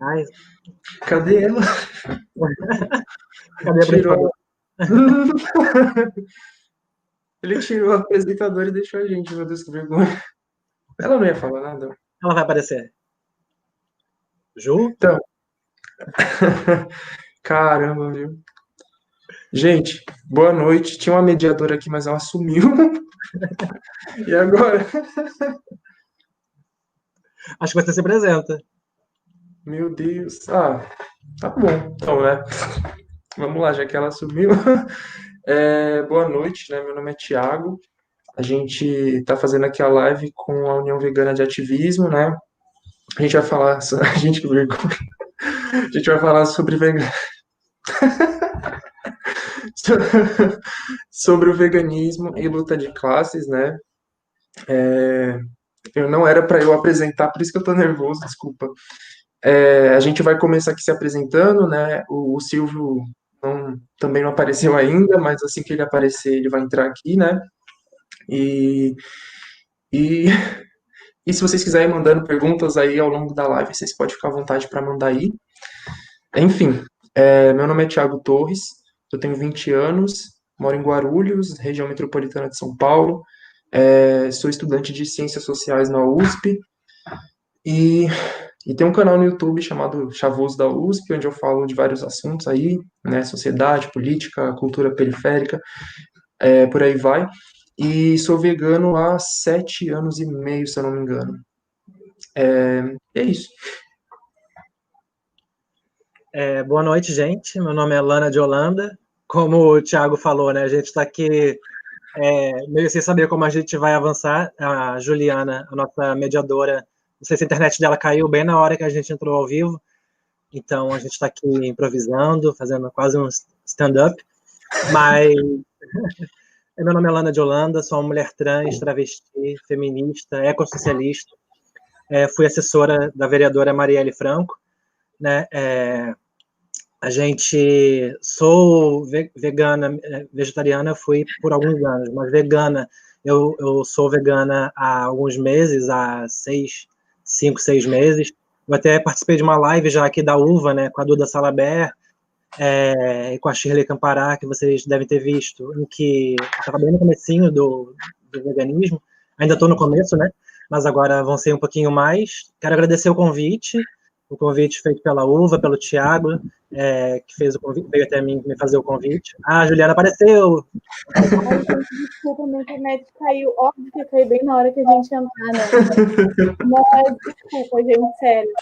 Ai, Cadê ela? cadê a Tirou. Ele tirou o apresentador e deixou a gente, meu Deus, que vergonha. Ela não ia falar nada. Ela vai aparecer. Ju? Caramba, viu? Gente, boa noite. Tinha uma mediadora aqui, mas ela sumiu. E agora? Acho que você se apresenta. Meu Deus. Ah, tá bom. Então, né? Vamos lá, já que ela sumiu. É, boa noite, né? Meu nome é Thiago. A gente está fazendo aqui a live com a União Vegana de Ativismo, né? A gente vai falar. A gente. A gente vai falar sobre vega- sobre o veganismo e luta de classes, né? É, eu não era para eu apresentar, por isso que eu tô nervoso, desculpa. É, a gente vai começar aqui se apresentando, né? O, o Silvio não- também não apareceu ainda, mas assim que ele aparecer, ele vai entrar aqui, né? E, e, e se vocês quiserem mandando perguntas aí ao longo da live, vocês podem ficar à vontade para mandar aí. Enfim, é, meu nome é Thiago Torres, eu tenho 20 anos, moro em Guarulhos, região metropolitana de São Paulo, é, sou estudante de Ciências Sociais na USP e, e tenho um canal no YouTube chamado Chavoso da USP, onde eu falo de vários assuntos aí, né, sociedade, política, cultura periférica, é, por aí vai. E sou vegano há sete anos e meio, se eu não me engano. É, é isso. É, boa noite, gente. Meu nome é Lana de Holanda. Como o Thiago falou, né? A gente está aqui é, meio sem saber como a gente vai avançar. A Juliana, a nossa mediadora, não sei se a internet dela caiu bem na hora que a gente entrou ao vivo. Então a gente está aqui improvisando, fazendo quase um stand-up. Mas meu nome é Lana de Holanda, sou uma mulher trans, travesti, feminista, ecossocialista. É, fui assessora da vereadora Marielle Franco né? É, a gente sou ve- vegana, eh, vegetariana fui por alguns anos, mas vegana eu, eu sou vegana há alguns meses, há seis, cinco, seis meses. Eu até participei de uma live já aqui da Uva, né, com a Duda Salaber é, e com a Shirley Campará, que vocês devem ter visto, em que estava bem no comecinho do, do veganismo. Ainda estou no começo, né? Mas agora avancei um pouquinho mais. Quero agradecer o convite o convite feito pela Uva, pelo Tiago, é, que fez o convite, veio até mim me fazer o convite. Ah, a Juliana apareceu! Desculpa, minha internet caiu. Óbvio que caiu bem na hora que a gente entrar, né? Mas, desculpa, gente, sério.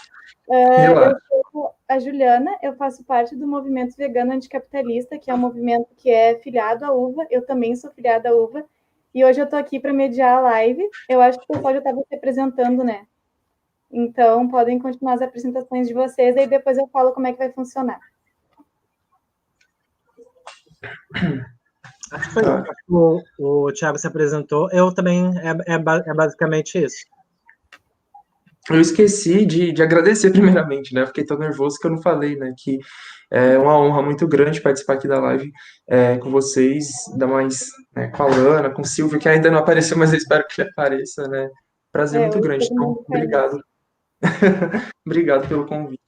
Relaxa. eu sou a Juliana, eu faço parte do movimento vegano anticapitalista, que é um movimento que é filiado à UVA. Eu também sou filiada à UVA. E hoje eu tô aqui para mediar a live. Eu acho que o pessoal já estava se apresentando, né? Então, podem continuar as apresentações de vocês, aí depois eu falo como é que vai funcionar. Acho que foi o, o Tiago se apresentou. Eu também, é, é, é basicamente isso. Eu esqueci de, de agradecer primeiramente, né? Eu Fiquei tão nervoso que eu não falei, né? Que é uma honra muito grande participar aqui da live é, com vocês, ainda mais né, com a Lana, com o Silvio, que ainda não apareceu, mas eu espero que ele apareça, né? Prazer É, muito grande. Então, obrigado. Obrigado pelo convite.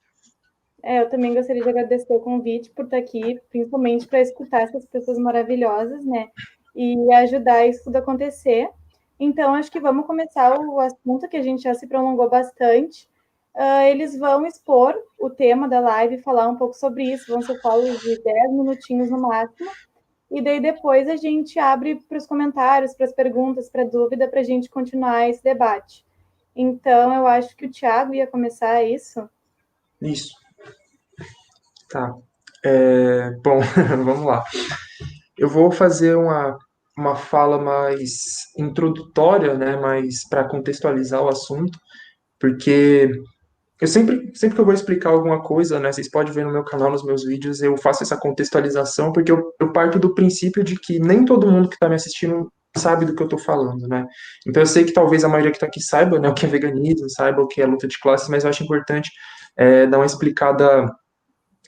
É, eu também gostaria de agradecer o convite por estar aqui, principalmente para escutar essas pessoas maravilhosas, né? E ajudar isso tudo acontecer. Então, acho que vamos começar o assunto que a gente já se prolongou bastante. Ah, eles vão expor o tema da live, falar um pouco sobre isso, vão ser falas de 10 minutinhos no máximo. E daí depois a gente abre para os comentários, para as perguntas, para dúvida, para a gente continuar esse debate. Então, eu acho que o Thiago ia começar isso. Isso. Tá. É, bom, vamos lá. Eu vou fazer uma, uma fala mais introdutória, né? Mais para contextualizar o assunto, porque eu sempre, sempre que eu vou explicar alguma coisa, né? Vocês podem ver no meu canal, nos meus vídeos, eu faço essa contextualização, porque eu, eu parto do princípio de que nem todo mundo que está me assistindo sabe do que eu estou falando, né? Então eu sei que talvez a maioria que está aqui saiba, né, o que é veganismo, saiba o que é luta de classes, mas eu acho importante é, dar uma explicada,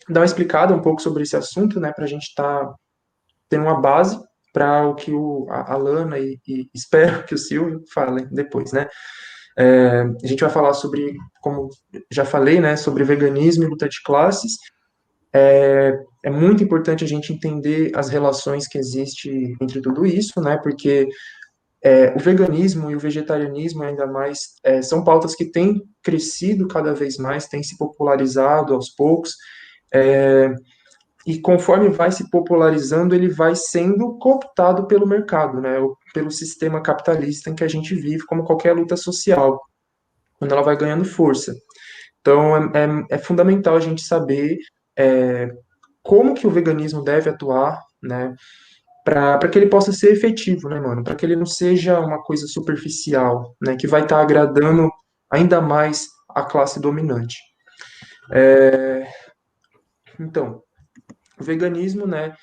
dar uma explicada um pouco sobre esse assunto, né, para a gente estar tá tendo uma base para o que o, a, a Lana e, e espero que o Silvio falem depois, né? É, a gente vai falar sobre, como já falei, né, sobre veganismo e luta de classes. É, é muito importante a gente entender as relações que existem entre tudo isso, né, porque é, o veganismo e o vegetarianismo, ainda mais, é, são pautas que têm crescido cada vez mais, têm se popularizado aos poucos, é, e conforme vai se popularizando, ele vai sendo cooptado pelo mercado, né, pelo sistema capitalista em que a gente vive, como qualquer luta social, quando ela vai ganhando força. Então, é, é, é fundamental a gente saber é, como que o veganismo deve atuar, né, para que ele possa ser efetivo, né, mano, para que ele não seja uma coisa superficial, né, que vai estar tá agradando ainda mais a classe dominante. É, então, o veganismo, né,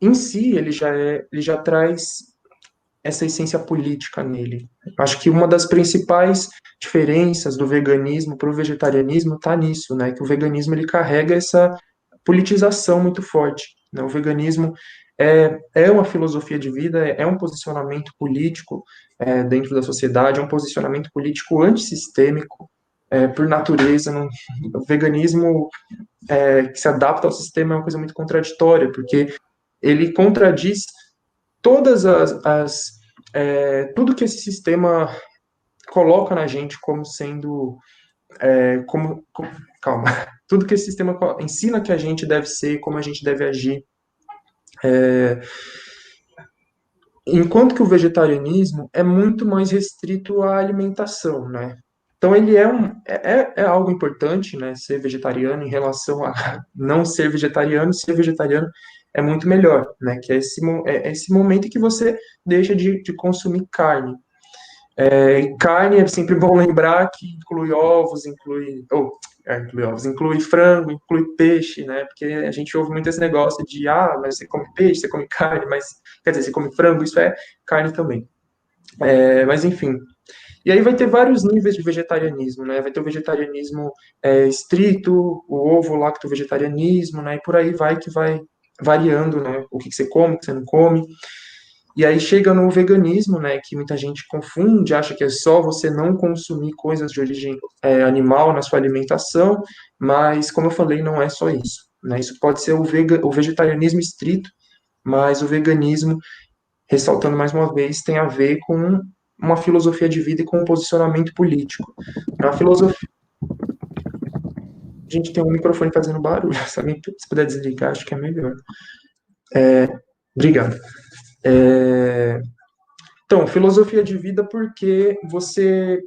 em si, ele já é, ele já traz essa essência política nele. Acho que uma das principais diferenças do veganismo para o vegetarianismo está nisso, né? Que o veganismo ele carrega essa politização muito forte. Né? O veganismo é, é uma filosofia de vida, é um posicionamento político é, dentro da sociedade, é um posicionamento político antissistêmico, é, por natureza. Não, o veganismo é, que se adapta ao sistema é uma coisa muito contraditória, porque ele contradiz todas as, as é, tudo que esse sistema coloca na gente como sendo é, como, como, calma tudo que esse sistema ensina que a gente deve ser como a gente deve agir é, enquanto que o vegetarianismo é muito mais restrito à alimentação né então ele é, um, é, é, é algo importante né ser vegetariano em relação a não ser vegetariano ser vegetariano é muito melhor, né? Que é esse, é esse momento que você deixa de, de consumir carne. É, carne é sempre bom lembrar que inclui ovos, inclui, oh, é, inclui ovos, inclui frango, inclui peixe, né? Porque a gente ouve muito esse negócio de ah, mas você come peixe, você come carne, mas quer dizer, você come frango, isso é carne também. É, mas enfim. E aí vai ter vários níveis de vegetarianismo, né? Vai ter o vegetarianismo é, estrito, o ovo lacto vegetarianismo, né? E por aí vai que vai variando, né, o que você come, o que você não come. E aí chega no veganismo, né, que muita gente confunde, acha que é só você não consumir coisas de origem é, animal na sua alimentação, mas como eu falei, não é só isso. Né, isso pode ser o, vega, o vegetarianismo estrito, mas o veganismo, ressaltando mais uma vez, tem a ver com uma filosofia de vida e com um posicionamento político. A filosofia, a gente tem um microfone fazendo barulho. Se puder desligar, acho que é melhor. É, obrigado. É, então, filosofia de vida, porque você,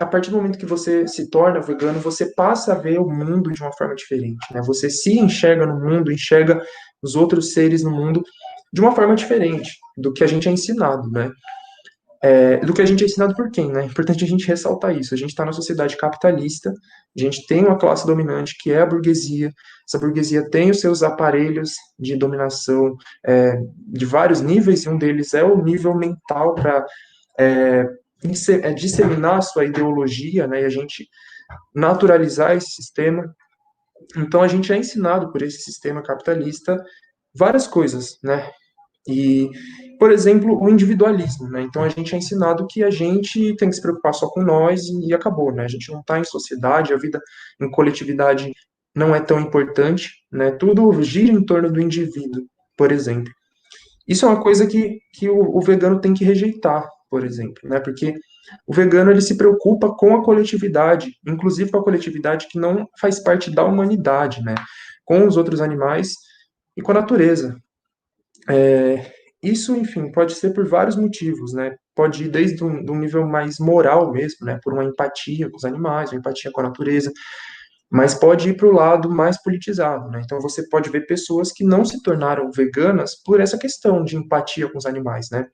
a partir do momento que você se torna vegano, você passa a ver o mundo de uma forma diferente. Né? Você se enxerga no mundo, enxerga os outros seres no mundo de uma forma diferente do que a gente é ensinado, né? É, do que a gente é ensinado por quem, né? É importante a gente ressaltar isso. A gente está na sociedade capitalista, a gente tem uma classe dominante que é a burguesia. Essa burguesia tem os seus aparelhos de dominação é, de vários níveis, e um deles é o nível mental para é, é, disseminar a sua ideologia, né? E a gente naturalizar esse sistema. Então a gente é ensinado por esse sistema capitalista várias coisas, né? E por exemplo, o individualismo, né? Então a gente é ensinado que a gente tem que se preocupar só com nós e acabou, né? A gente não está em sociedade, a vida em coletividade não é tão importante, né? Tudo gira em torno do indivíduo, por exemplo. Isso é uma coisa que, que o, o vegano tem que rejeitar, por exemplo, né? Porque o vegano ele se preocupa com a coletividade, inclusive com a coletividade que não faz parte da humanidade, né? Com os outros animais e com a natureza. É, isso, enfim, pode ser por vários motivos, né? Pode ir desde um, um nível mais moral mesmo, né? Por uma empatia com os animais, uma empatia com a natureza, mas pode ir para o lado mais politizado, né? Então você pode ver pessoas que não se tornaram veganas por essa questão de empatia com os animais, né?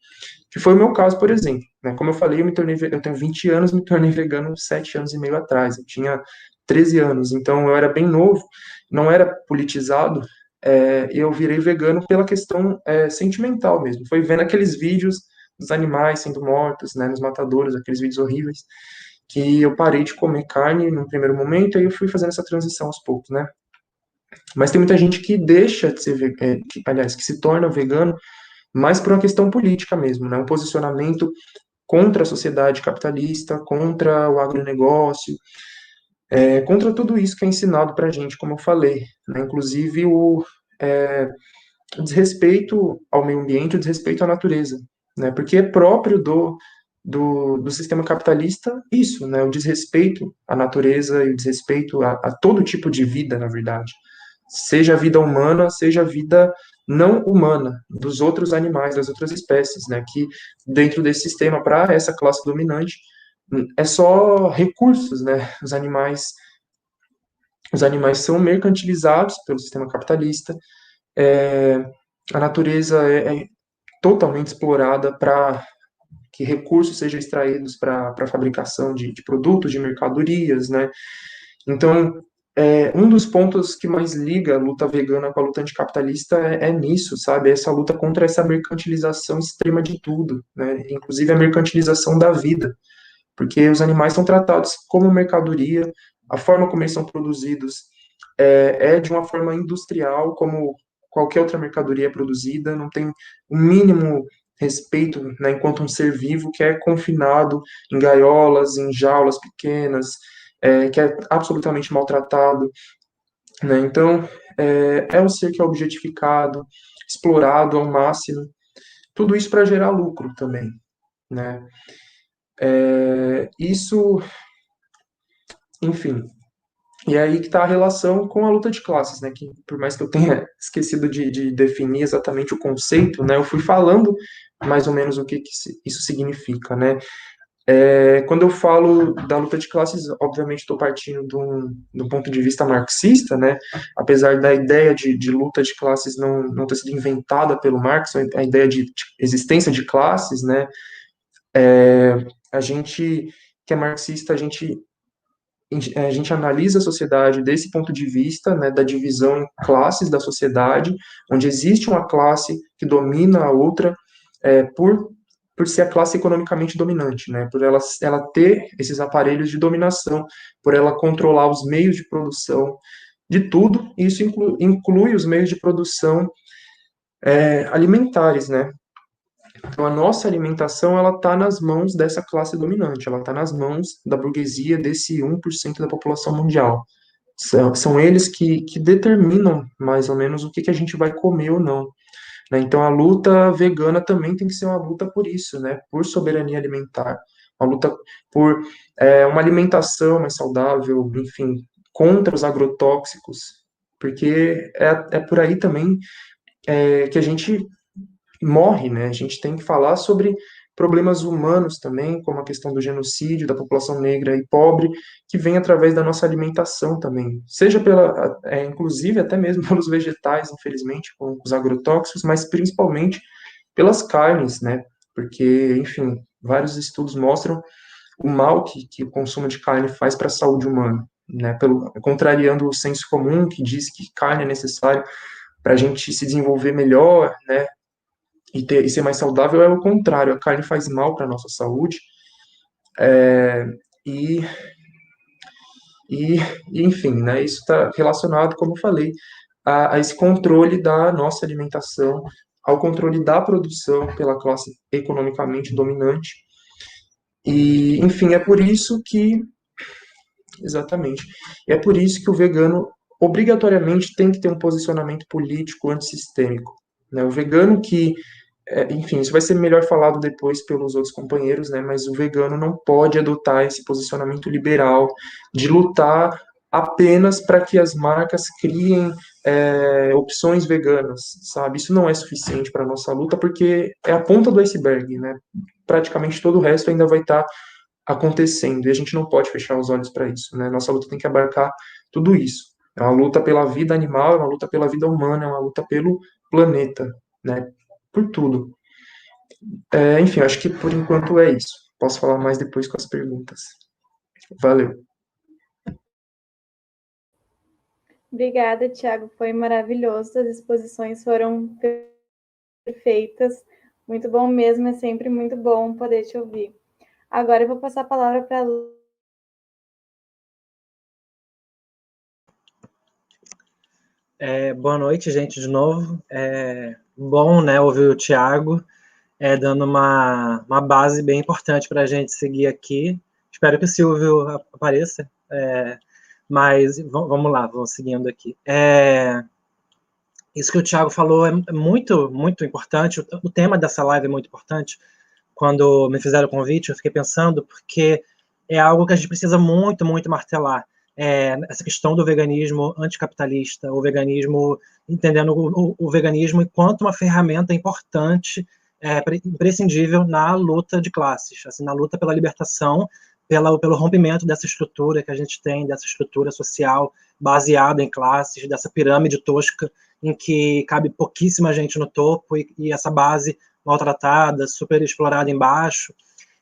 Que foi o meu caso, por exemplo. Né? Como eu falei, eu me tornei, eu tenho 20 anos, me tornei vegano 7 anos e meio atrás. Eu tinha 13 anos, então eu era bem novo, não era politizado, é, eu virei vegano pela questão é, sentimental mesmo. Foi vendo aqueles vídeos dos animais sendo mortos, né, nos matadouros, aqueles vídeos horríveis, que eu parei de comer carne no primeiro momento, aí eu fui fazendo essa transição aos poucos, né. Mas tem muita gente que deixa de ser, é, que, aliás, que se torna vegano mais por uma questão política mesmo, né, um posicionamento contra a sociedade capitalista, contra o agronegócio, é, contra tudo isso que é ensinado para a gente, como eu falei, né? inclusive o, é, o desrespeito ao meio ambiente, o desrespeito à natureza, né? porque é próprio do, do, do sistema capitalista isso, né? o desrespeito à natureza e o desrespeito a, a todo tipo de vida, na verdade, seja a vida humana, seja a vida não humana dos outros animais, das outras espécies, né? Que dentro desse sistema para essa classe dominante é só recursos, né? Os animais os animais são mercantilizados pelo sistema capitalista. É, a natureza é, é totalmente explorada para que recursos sejam extraídos para a fabricação de, de, produtos, de mercadorias, né? Então, é, um dos pontos que mais liga a luta vegana com a luta anticapitalista é, é nisso, sabe? Essa luta contra essa mercantilização extrema de tudo, né? Inclusive a mercantilização da vida, porque os animais são tratados como mercadoria, a forma como eles são produzidos é, é de uma forma industrial, como qualquer outra mercadoria é produzida, não tem o mínimo respeito, né, enquanto um ser vivo que é confinado em gaiolas, em jaulas pequenas, é, que é absolutamente maltratado. Né? Então, é, é um ser que é objetificado, explorado ao máximo, tudo isso para gerar lucro também. Né? É, isso, enfim, e é aí que está a relação com a luta de classes, né? Que por mais que eu tenha esquecido de, de, definir exatamente o conceito, né? Eu fui falando mais ou menos o que, que isso significa, né? É, quando eu falo da luta de classes, obviamente estou partindo de um, ponto de vista marxista, né? Apesar da ideia de, de, luta de classes não, não ter sido inventada pelo Marx, a ideia de, de existência de classes, né? É, a gente que é marxista, a gente a gente analisa a sociedade desse ponto de vista, né, da divisão em classes da sociedade, onde existe uma classe que domina a outra é, por por ser a classe economicamente dominante, né? Por ela, ela ter esses aparelhos de dominação, por ela controlar os meios de produção de tudo, e isso inclui, inclui os meios de produção é, alimentares, né? Então, a nossa alimentação, ela está nas mãos dessa classe dominante, ela está nas mãos da burguesia, desse 1% da população mundial. São, são eles que, que determinam, mais ou menos, o que, que a gente vai comer ou não. Né? Então, a luta vegana também tem que ser uma luta por isso, né? por soberania alimentar, uma luta por é, uma alimentação mais saudável, enfim, contra os agrotóxicos, porque é, é por aí também é, que a gente morre, né? A gente tem que falar sobre problemas humanos também, como a questão do genocídio da população negra e pobre, que vem através da nossa alimentação também, seja pela, é, inclusive até mesmo pelos vegetais, infelizmente, com os agrotóxicos, mas principalmente pelas carnes, né? Porque, enfim, vários estudos mostram o mal que, que o consumo de carne faz para a saúde humana, né? Pelo, contrariando o senso comum que diz que carne é necessário para a gente se desenvolver melhor, né? E, ter, e ser mais saudável é o contrário, a carne faz mal para a nossa saúde, é, e, e, enfim, né, isso está relacionado, como eu falei, a, a, esse controle da nossa alimentação, ao controle da produção pela classe economicamente dominante, e, enfim, é por isso que, exatamente, é por isso que o vegano obrigatoriamente tem que ter um posicionamento político antissistêmico, né, o vegano que é, enfim, isso vai ser melhor falado depois pelos outros companheiros, né? Mas o vegano não pode adotar esse posicionamento liberal de lutar apenas para que as marcas criem é, opções veganas, sabe? Isso não é suficiente para a nossa luta, porque é a ponta do iceberg, né? Praticamente todo o resto ainda vai estar tá acontecendo, e a gente não pode fechar os olhos para isso, né? Nossa luta tem que abarcar tudo isso. É uma luta pela vida animal, é uma luta pela vida humana, é uma luta pelo planeta, né? Por tudo. É, enfim, acho que por enquanto é isso. Posso falar mais depois com as perguntas. Valeu. Obrigada, Tiago. Foi maravilhoso. As exposições foram perfeitas. Muito bom mesmo. É sempre muito bom poder te ouvir. Agora eu vou passar a palavra para a É, boa noite, gente, de novo. É bom, né, ouvir o Tiago. é, dando uma, uma base bem importante para a gente seguir aqui. Espero que o Silvio apareça, é, mas vamos lá, vamos seguindo aqui. É, isso que o Thiago falou é muito, muito importante. O, tema dessa live é muito importante. Quando me fizeram o convite, eu fiquei pensando, porque é algo que a gente precisa muito, muito martelar. É, essa questão do veganismo anticapitalista, o veganismo, entendendo o, o, veganismo enquanto uma ferramenta importante, é, imprescindível na luta de classes, assim, na luta pela libertação, pela, pelo rompimento dessa estrutura que a gente tem, dessa estrutura social baseada em classes, dessa pirâmide tosca em que cabe pouquíssima gente no topo e, e essa base maltratada, super explorada embaixo.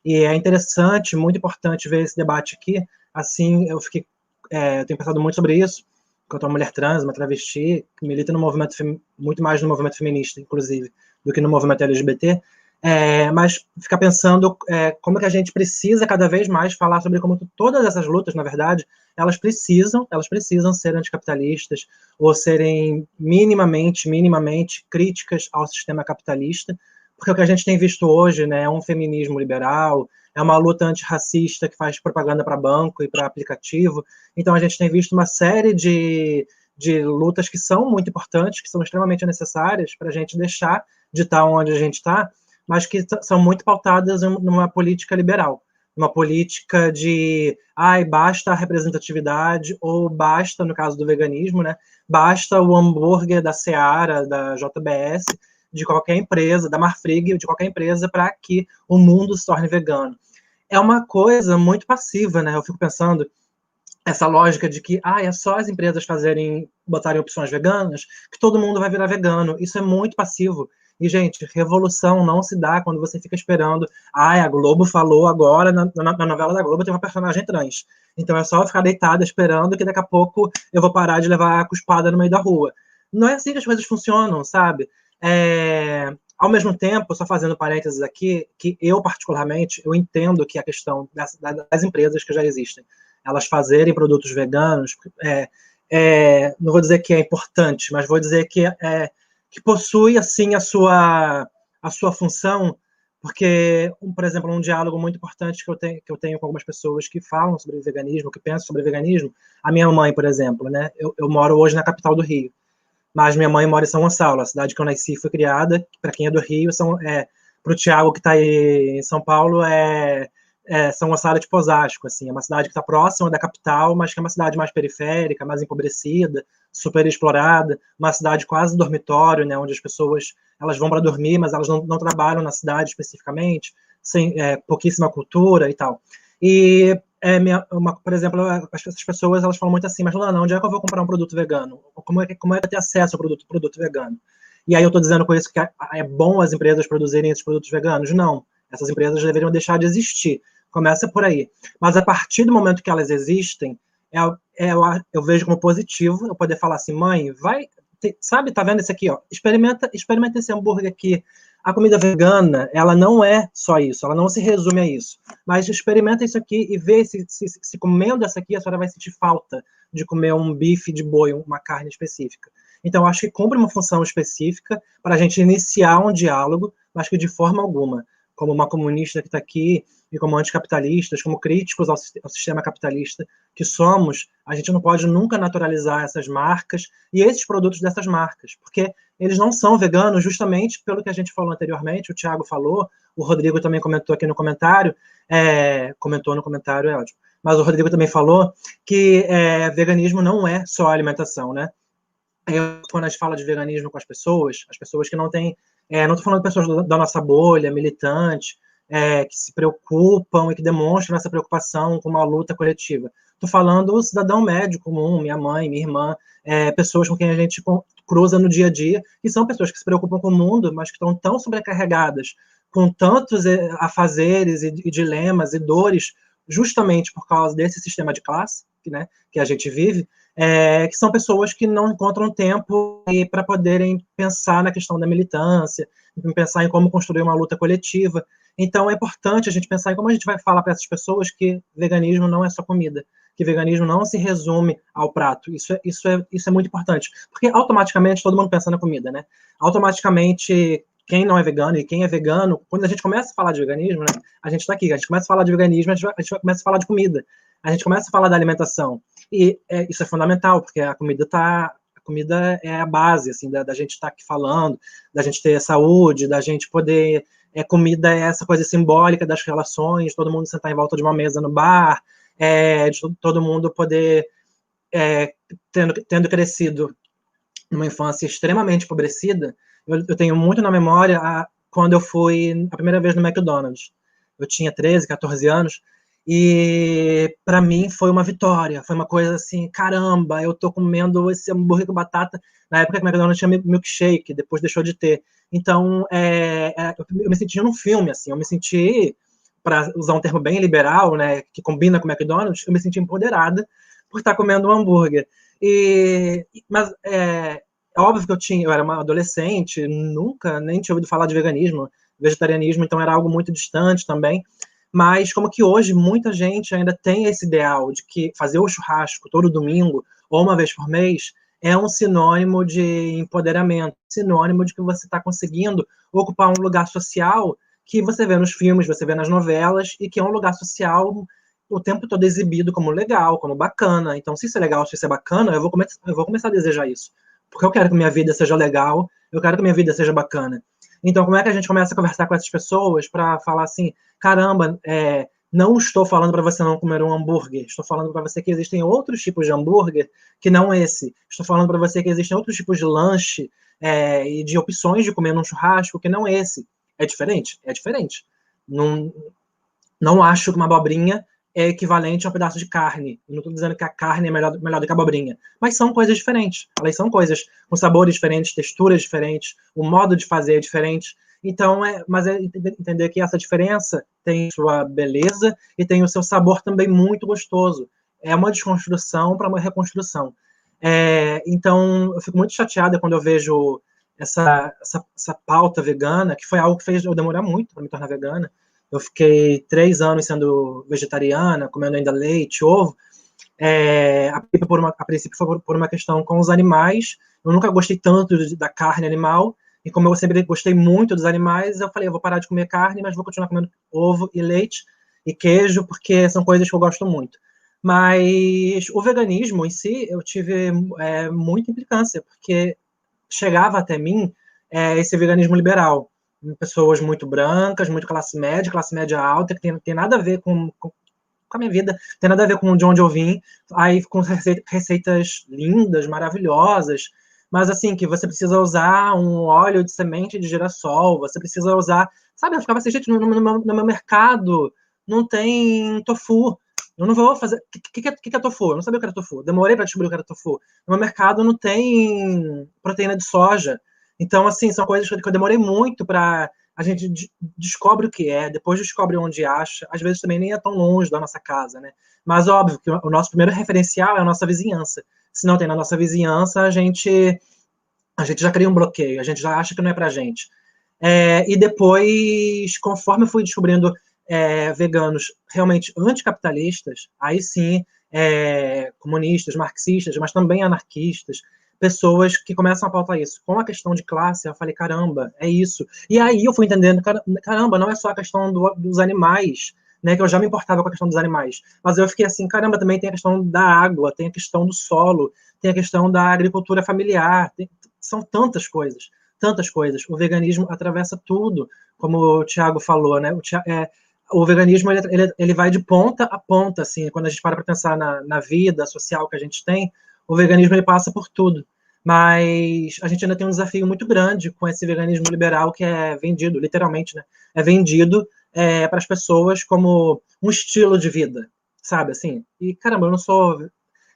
E é interessante, muito importante ver esse debate aqui. Assim, eu fiquei, é, eu tenho pensado muito sobre isso, quanto uma mulher trans, uma travesti, que milita no movimento muito mais no movimento feminista, inclusive, do que no movimento LGBT. É, mas ficar pensando é, como que a gente precisa cada vez mais falar sobre como todas essas lutas, na verdade, elas precisam, elas precisam ser anticapitalistas ou serem minimamente, minimamente críticas ao sistema capitalista, porque o que a gente tem visto hoje, né, é um feminismo liberal, é uma luta antirracista que faz propaganda para banco e para aplicativo. Então a gente tem visto uma série de, de lutas que são muito importantes, que são extremamente necessárias para a gente deixar de estar onde a gente está, mas que são muito pautadas numa política liberal, uma política de, ai, basta a representatividade, ou basta, no caso do veganismo, né, basta o hambúrguer da Seara, da JBS, de qualquer empresa, da Marfrig, de qualquer empresa, para que o mundo se torne vegano. É uma coisa muito passiva, né? Eu fico pensando essa lógica de que ah, é só as empresas fazerem, botarem opções veganas, que todo mundo vai virar vegano. Isso é muito passivo. E, gente, revolução não se dá quando você fica esperando. Ah, a Globo falou agora, na, na, na, novela da Globo tem uma personagem trans. Então é só ficar deitada esperando que daqui a pouco eu vou parar de levar a cuspada no meio da rua. Não é assim que as coisas funcionam, sabe? É, ao mesmo tempo, só fazendo parênteses aqui, que eu, particularmente, eu entendo que a questão das, das empresas que já existem, elas fazerem produtos veganos, é, é, não vou dizer que é importante, mas vou dizer que é, que possui assim a sua a sua função, porque, por exemplo, um diálogo muito importante que eu tenho que eu tenho com algumas pessoas que falam sobre veganismo, que pensam sobre veganismo, a minha mãe, por exemplo, né? Eu, eu moro hoje na capital do Rio, mas minha mãe mora em São Gonçalo, a cidade que eu nasci foi criada, para quem é do Rio, são é, para o Tiago que está em São Paulo é é, São Gonçalo de Posasco, assim, é uma cidade que está próxima da capital, mas que é uma cidade mais periférica, mais empobrecida, super explorada, uma cidade quase dormitório, né, onde as pessoas elas vão para dormir, mas elas não, não, trabalham na cidade especificamente, sem é, pouquíssima cultura e tal. E é, minha, uma, por exemplo, essas pessoas elas falam muito assim, mas não, onde é que eu vou comprar um produto vegano? Como é que como é ter acesso ao produto produto vegano? E aí eu estou dizendo com isso que é bom as empresas produzirem esses produtos veganos? Não, essas empresas deveriam deixar de existir Começa por aí. Mas a partir do momento que elas existem, é, é, eu vejo como positivo eu poder falar assim, mãe, vai, te, sabe, tá vendo esse aqui, ó? Experimenta, experimenta esse hambúrguer aqui. A comida vegana, ela não é só isso, ela não se resume a isso. Mas experimenta isso aqui e vê se, se, se comendo essa aqui, a senhora vai sentir falta de comer um bife de boi, uma carne específica. Então, acho que cumpre uma função específica para a gente iniciar um diálogo, mas que de forma alguma, como uma comunista que está aqui e como anticapitalistas, como críticos ao, ao, sistema capitalista que somos, a gente não pode nunca naturalizar essas marcas e esses produtos dessas marcas, porque eles não são veganos justamente pelo que a gente falou anteriormente, o Thiago falou, o Rodrigo também comentou aqui no comentário, é, comentou no comentário, é ótimo, mas o Rodrigo também falou que é, veganismo não é só alimentação, né? Eu, quando a gente fala de veganismo com as pessoas, as pessoas que não têm, é, não estou falando de pessoas da nossa bolha, militante, é, que se preocupam e que demonstram essa preocupação com uma luta coletiva. Estou falando o cidadão médio comum, minha mãe, minha irmã, é, pessoas com quem a gente cruza no dia a dia, que são pessoas que se preocupam com o mundo, mas que estão tão sobrecarregadas com tantos é, afazeres e, e dilemas e dores, justamente por causa desse sistema de classe né, que a gente vive, é, que são pessoas que não encontram tempo para poderem pensar na questão da militância, pensar em como construir uma luta coletiva. Então é importante a gente pensar em como a gente vai falar para essas pessoas que veganismo não é só comida, que veganismo não se resume ao prato. Isso é, isso é, isso é muito importante, porque automaticamente todo mundo pensa na comida, né? Automaticamente quem não é vegano e quem é vegano, quando a gente começa a falar de veganismo, né, a gente está aqui, a gente começa a falar de veganismo, a gente, a gente começa a falar de comida, a gente começa a falar da alimentação. E é, isso é fundamental, porque a comida tá, a comida é a base, assim, da, da gente estar tá aqui falando, da gente ter saúde, da gente poder é, comida é essa coisa simbólica das relações, todo mundo sentar em volta de uma mesa no bar, é, de todo mundo poder, é, tendo, tendo crescido numa infância extremamente empobrecida, eu, eu tenho muito na memória a, quando eu fui a primeira vez no McDonald's. Eu tinha 13, 14 anos, e para mim foi uma vitória, foi uma coisa assim, caramba, eu tô comendo esse hambúrguer com batata. Na época que o McDonald's tinha milkshake, depois deixou de ter. Então, é, é, eu me senti num filme, assim, eu me senti, para usar um termo bem liberal, né, que combina com o McDonald's, eu me senti empoderada por estar comendo um hambúrguer. E, mas é, é óbvio que eu tinha, eu era uma adolescente, nunca nem tinha ouvido falar de veganismo, vegetarianismo, então era algo muito distante também. Mas como que hoje muita gente ainda tem esse ideal de que fazer o churrasco todo domingo ou uma vez por mês é um sinônimo de empoderamento, sinônimo de que você está conseguindo ocupar um lugar social que você vê nos filmes, você vê nas novelas, e que é um lugar social o tempo todo exibido como legal, como bacana. Então, se isso é legal, se isso é bacana, eu vou, come eu vou começar a desejar isso. Porque eu quero que minha vida seja legal, eu quero que minha vida seja bacana. Então, como é que a gente começa a conversar com essas pessoas para falar assim, caramba, é, não estou falando para você não comer um hambúrguer, estou falando para você que existem outros tipos de hambúrguer que não esse. Estou falando para você que existem outros tipos de lanche é, e de opções de comer num churrasco que não esse. É diferente? É diferente. Não, não acho que uma abobrinha é equivalente a um pedaço de carne. não estou dizendo que a carne é melhor, melhor do que a abobrinha. Mas são coisas diferentes. Elas são coisas com sabores diferentes, texturas diferentes, o modo de fazer é diferente. Então, é, mas é entender que essa diferença tem sua beleza e tem o seu sabor também muito gostoso. É uma desconstrução para uma reconstrução. É, então, eu fico muito chateada quando eu vejo essa, essa, essa, pauta vegana, que foi algo que fez eu demorar muito para me tornar vegana. Eu fiquei três anos sendo vegetariana, comendo ainda leite, ovo. É, a, por uma, a princípio foi por, uma questão com os animais. Eu nunca gostei tanto da carne animal, e como eu sempre gostei muito dos animais, eu falei, eu vou parar de comer carne, mas vou continuar comendo ovo e leite e queijo, porque são coisas que eu gosto muito. Mas o veganismo em si, eu tive é, muita implicância, porque chegava até mim é, esse veganismo liberal. Pessoas muito brancas, muito classe média, classe média alta, que tem, tem nada a ver com, com, com a minha vida, tem nada a ver com de onde eu vim, aí com receitas lindas, maravilhosas, mas assim, que você precisa usar um óleo de semente de girassol, você precisa usar. Sabe, eu ficava assim, gente, no, no, no, meu mercado não tem tofu. Eu não vou fazer. O que, que, que, é tofu? Eu não sabia o que era tofu. Demorei para descobrir o que era tofu. No meu mercado não tem proteína de soja. Então, assim, são coisas que eu demorei muito para. A gente descobre o que é, depois descobre onde acha. Às vezes também nem é tão longe da nossa casa, né? Mas óbvio que o nosso primeiro referencial é a nossa vizinhança se não tem na nossa vizinhança, a gente, a gente já cria um bloqueio, a gente já acha que não é para gente. É, e depois, conforme eu fui descobrindo é, veganos realmente anticapitalistas, aí sim, é, comunistas, marxistas, mas também anarquistas, pessoas que começam a pautar isso. Com a questão de classe, eu falei, caramba, é isso. E aí eu fui entendendo, caramba, não é só a questão do, dos animais, né, que eu já me importava com a questão dos animais. Mas eu fiquei assim, caramba, também tem a questão da água, tem a questão do solo, tem a questão da agricultura familiar, tem, são tantas coisas, tantas coisas. O veganismo atravessa tudo, como o Tiago falou, né? O, é, o veganismo ele, ele, ele, vai de ponta a ponta, assim, quando a gente para para pensar na, na vida social que a gente tem, o veganismo passa por tudo. Mas a gente ainda tem um desafio muito grande com esse veganismo liberal que é vendido, literalmente, né? É vendido é, para as pessoas como um estilo de vida, sabe? Assim, e caramba, eu não sou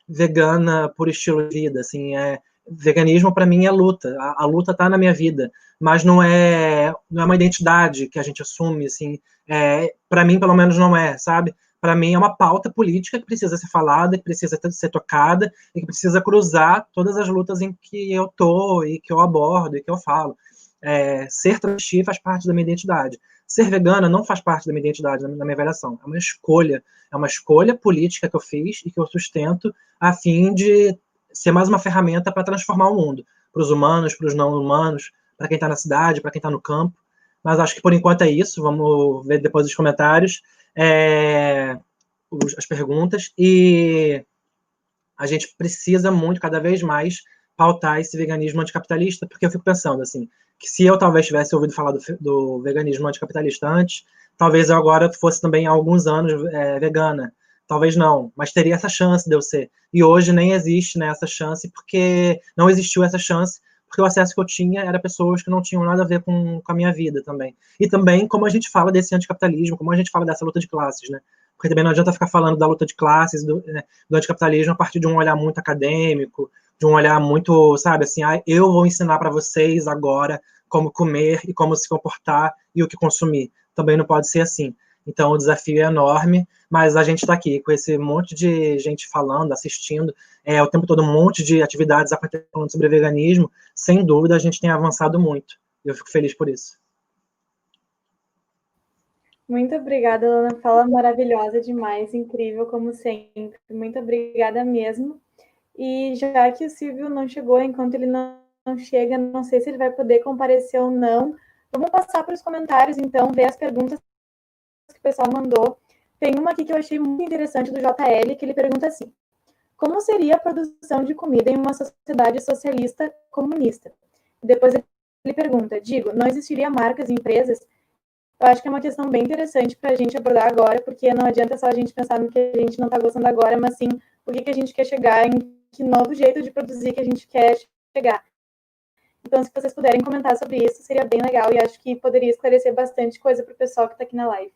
vegana por estilo de vida, assim, é veganismo para mim é luta, a, a luta está na minha vida, mas não é não é uma identidade que a gente assume, assim, é, para mim pelo menos não é, sabe? Para mim é uma pauta política que precisa ser falada, que precisa ser tocada e que precisa cruzar todas as lutas em que eu tô e que eu abordo e que eu falo. É, ser travesti faz parte da minha identidade. Ser vegana não faz parte da minha identidade, da minha avaliação. É uma escolha. É uma escolha política que eu fiz e que eu sustento a fim de ser mais uma ferramenta para transformar o mundo. Para os humanos, para os não humanos, para quem está na cidade, para quem está no campo. Mas acho que por enquanto é isso. Vamos ver depois os comentários, é, as perguntas. E a gente precisa muito, cada vez mais, pautar esse veganismo anticapitalista, porque eu fico pensando assim, que se eu talvez tivesse ouvido falar do, do veganismo anticapitalista antes, talvez eu agora fosse também há alguns anos é, vegana. Talvez não, mas teria essa chance de eu ser. E hoje nem existe né, essa chance, porque não existiu essa chance, porque o acesso que eu tinha era pessoas que não tinham nada a ver com, com a minha vida também. E também como a gente fala desse anticapitalismo, como a gente fala dessa luta de classes, né? Porque também não adianta ficar falando da luta de classes, do, né, do anticapitalismo a partir de um olhar muito acadêmico, de um olhar muito, sabe, assim, ah, eu vou ensinar para vocês agora como comer e como se comportar e o que consumir. Também não pode ser assim. Então, o desafio é enorme, mas a gente está aqui com esse monte de gente falando, assistindo, é, o tempo todo um monte de atividades acontecendo sobre veganismo. Sem dúvida, a gente tem avançado muito. Eu fico feliz por isso. Muito obrigada, Lana. Fala maravilhosa demais, incrível como sempre. Muito obrigada mesmo. E já que o Silvio não chegou, enquanto ele não chega, não sei se ele vai poder comparecer ou não. Vamos passar para os comentários, então, ver as perguntas que o pessoal mandou. Tem uma aqui que eu achei muito interessante do JL, que ele pergunta assim: Como seria a produção de comida em uma sociedade socialista comunista? Depois ele pergunta: Digo, não existiria marcas e empresas? Eu acho que é uma questão bem interessante para a gente abordar agora, porque não adianta só a gente pensar no que a gente não está gostando agora, mas sim o que, que a gente quer chegar, em que novo jeito de produzir que a gente quer chegar. Então, se vocês puderem comentar sobre isso, seria bem legal e acho que poderia esclarecer bastante coisa para o pessoal que está aqui na live.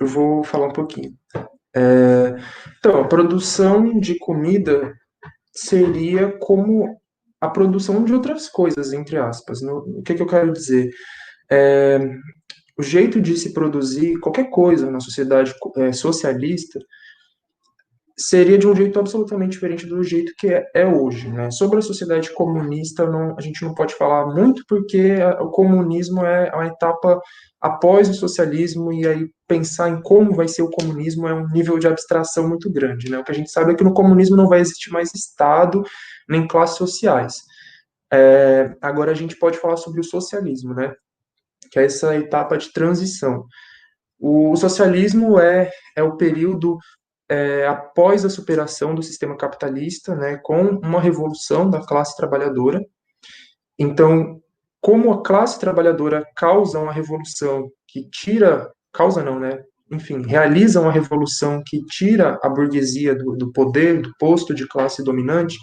Eu vou falar um pouquinho. É, então, a produção de comida seria como a produção de outras coisas, entre aspas. No, o que, que eu quero dizer? É, o jeito de se produzir qualquer coisa na sociedade é, socialista seria de um jeito absolutamente diferente do jeito que é, é hoje. Né? Sobre a sociedade comunista, não, a gente não pode falar muito, porque o comunismo é uma etapa após o socialismo, e aí pensar em como vai ser o comunismo é um nível de abstração muito grande. Né? O que a gente sabe é que no comunismo não vai existir mais Estado nem classes sociais. É, agora a gente pode falar sobre o socialismo, né? que é essa etapa de transição. O socialismo é, é o período é, após a superação do sistema capitalista, né, com uma revolução da classe trabalhadora. Então, como a classe trabalhadora causa uma revolução que tira, causa não, né, enfim, realiza uma revolução que tira a burguesia do, do poder, do posto de classe dominante,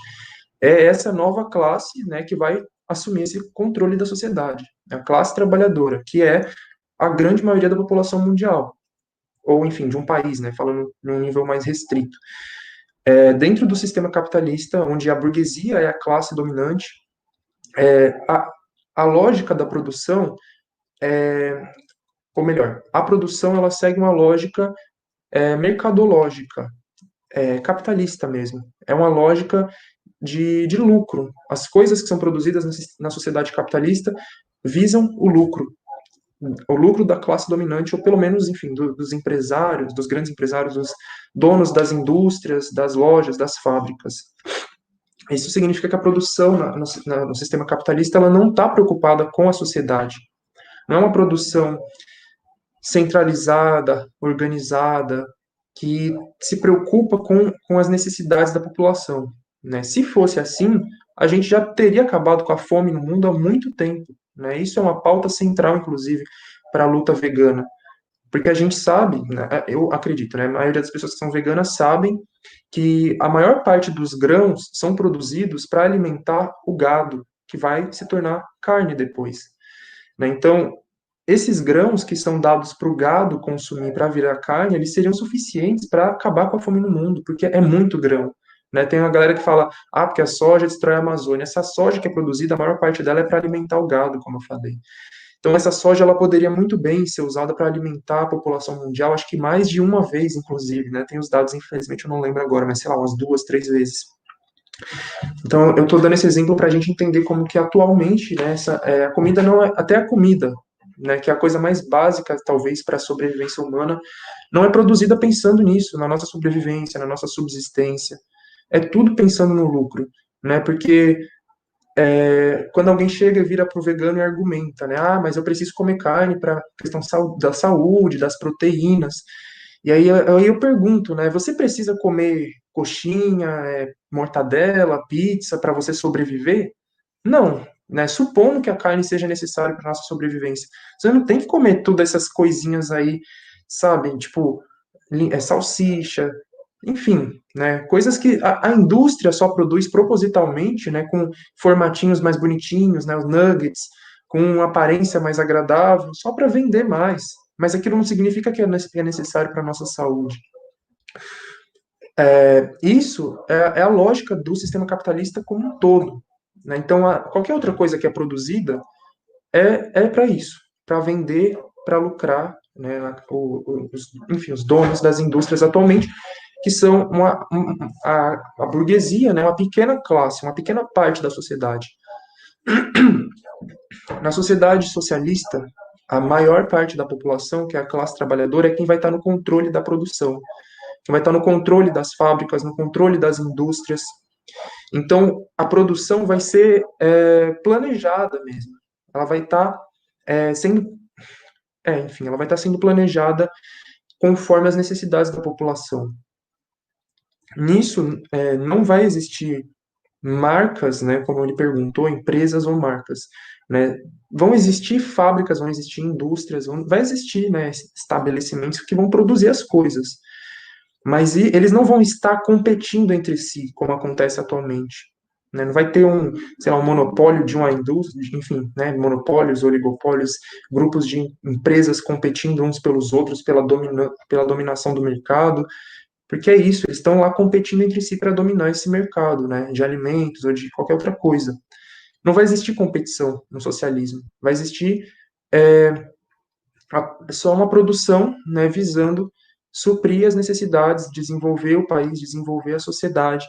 é essa nova classe, né, que vai assumir esse controle da sociedade, a classe trabalhadora, que é a grande maioria da população mundial ou enfim, de um país, né, falando num nível mais restrito. É, dentro do sistema capitalista, onde a burguesia é a classe dominante, é, a, a lógica da produção, é, ou melhor, a produção ela segue uma lógica é, mercadológica, é, capitalista mesmo. É uma lógica de, de lucro. As coisas que são produzidas na, na sociedade capitalista visam o lucro o lucro da classe dominante, ou pelo menos, enfim, do, dos empresários, dos grandes empresários, dos donos das indústrias, das lojas, das fábricas. Isso significa que a produção na, na, no sistema capitalista ela não está preocupada com a sociedade. Não é uma produção centralizada, organizada, que se preocupa com, com as necessidades da população. Né? Se fosse assim, a gente já teria acabado com a fome no mundo há muito tempo. Né? Isso é uma pauta central, inclusive, para a luta vegana. Porque a gente sabe, né, eu acredito, né, a maioria das pessoas que são veganas sabem que a maior parte dos grãos são produzidos para alimentar o gado, que vai se tornar carne depois. Né? Então, esses grãos que são dados para o gado consumir para virar carne, eles seriam suficientes para acabar com a fome no mundo, porque é muito grão. Né? Tem uma galera que fala, ah, porque a soja destrói a Amazônia. Essa soja que é produzida, a maior parte dela é para alimentar o gado, como eu falei. Então, essa soja ela poderia muito bem ser usada para alimentar a população mundial, acho que mais de uma vez, inclusive. Né? Tem os dados, infelizmente, eu não lembro agora, mas sei lá, umas duas, três vezes. Então, eu estou dando esse exemplo para a gente entender como que atualmente, né, essa, é, a comida não é, até a comida, né, que é a coisa mais básica, talvez, para a sobrevivência humana, não é produzida pensando nisso, na nossa sobrevivência, na nossa subsistência. É tudo pensando no lucro, né? Porque é, quando alguém chega e vira pro vegano e argumenta, né? Ah, mas eu preciso comer carne para questão da saúde, das proteínas. E aí, aí eu pergunto, né? Você precisa comer coxinha, é, mortadela, pizza para você sobreviver? Não, né? Supondo que a carne seja necessária para nossa sobrevivência. Você não tem que comer todas essas coisinhas aí, sabe? Tipo, é, salsicha, enfim, né, coisas que a, a, indústria só produz propositalmente, né, com formatinhos mais bonitinhos, né, os nuggets, com aparência mais agradável, só para vender mais. Mas aquilo não significa que é, é necessário para a nossa saúde. É, isso é, é, a lógica do sistema capitalista como um todo. Né? Então, a, qualquer outra coisa que é produzida é, é para isso, para vender, para lucrar, né, o, os, enfim, os donos das indústrias atualmente que são uma, a, a burguesia, né, uma pequena classe, uma pequena parte da sociedade. Na sociedade socialista, a maior parte da população, que é a classe trabalhadora, é quem vai estar no controle da produção, quem vai estar no controle das fábricas, no controle das indústrias. Então, a produção vai ser é, planejada mesmo. Ela vai estar é, sendo, é, enfim, ela vai estar sendo planejada conforme as necessidades da população. Nisso, é, não vai existir marcas, né, como ele perguntou, empresas ou marcas, né, vão existir fábricas, vão existir indústrias, vão, vai existir, né, estabelecimentos que vão produzir as coisas, mas e, eles não vão estar competindo entre si, como acontece atualmente, né, não vai ter um, sei lá, um monopólio de uma indústria, enfim, né, monopólios, oligopólios, grupos de empresas competindo uns pelos outros pela, domina, pela dominação do mercado, porque é isso, eles estão lá competindo entre si para dominar esse mercado, né, de alimentos ou de qualquer outra coisa. Não vai existir competição no socialismo, vai existir é, a, só uma produção, né, visando suprir as necessidades, desenvolver o país, desenvolver a sociedade.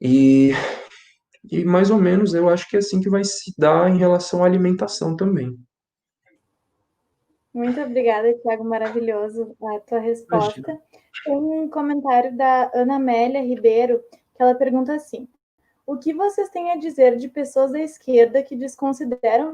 E, e mais ou menos eu acho que é assim que vai se dar em relação à alimentação também. Muito obrigada, Tiago, maravilhoso a tua resposta. Imagina. Um comentário da Ana Amélia Ribeiro, que ela pergunta assim: O que vocês têm a dizer de pessoas da esquerda que desconsideram o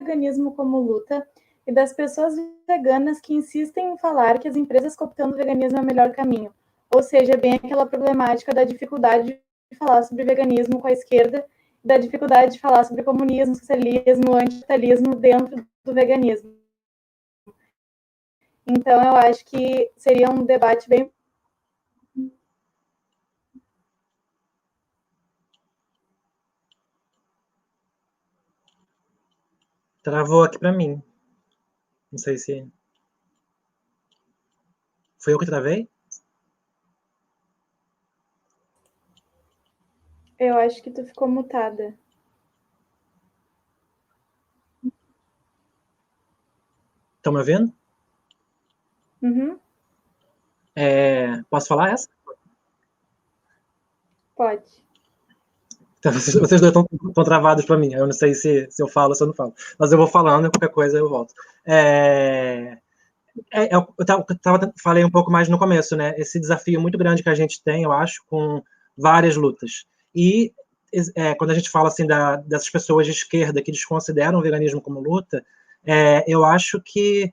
veganismo como luta e das pessoas veganas que insistem em falar que as empresas cooptando o veganismo é o melhor caminho? Ou seja, bem aquela problemática da dificuldade de falar sobre veganismo com a esquerda e da dificuldade de falar sobre comunismo, socialismo, anticapitalismo dentro do veganismo. Então, eu acho que seria um debate bem. Travou aqui para mim. Não sei se. Foi eu que travei? Eu acho que tu ficou mutada. Estão me ouvindo? Uhum. É, posso falar essa? Pode. Então, vocês, vocês dois estão travados para mim. Eu não sei se, se eu falo ou se eu não falo. Mas eu vou falando qualquer coisa eu volto. É, é, eu, tava, falei um pouco mais no começo, né? Esse desafio muito grande que a gente tem, eu acho, com várias lutas. E é, quando a gente fala assim da, dessas pessoas de esquerda que desconsideram o veganismo como luta, é, eu acho que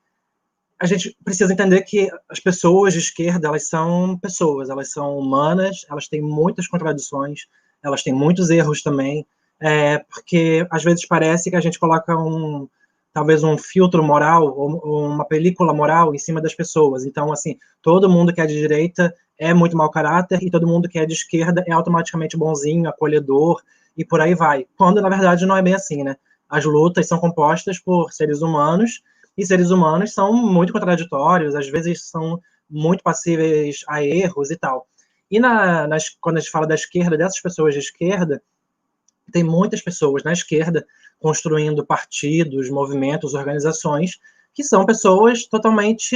a gente precisa entender que as pessoas de esquerda, elas são pessoas, elas são humanas, elas têm muitas contradições, elas têm muitos erros também, é, porque às vezes parece que a gente coloca um, talvez um filtro moral ou, uma película moral em cima das pessoas. Então, assim, todo mundo que é de direita é muito mau caráter e todo mundo que é de esquerda é automaticamente bonzinho, acolhedor e por aí vai. Quando na verdade não é bem assim, né? As lutas são compostas por seres humanos e seres humanos são muito contraditórios, às vezes são muito passíveis a erros e tal. E na, nas, quando a gente fala da esquerda, dessas pessoas de esquerda, tem muitas pessoas na esquerda construindo partidos, movimentos, organizações, que são pessoas totalmente,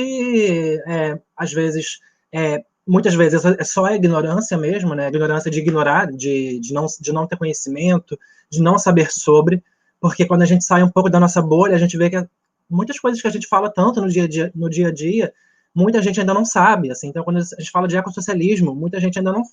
é, às vezes, é, muitas vezes é só a ignorância mesmo, né? A ignorância de ignorar, de, de, não, de não ter conhecimento, de não saber sobre, porque quando a gente sai um pouco da nossa bolha, a gente vê que muitas coisas que a gente fala tanto no dia a dia, no dia, a dia muita gente ainda não sabe. Assim, então, quando a gente fala de ecossocialismo, muita gente ainda não,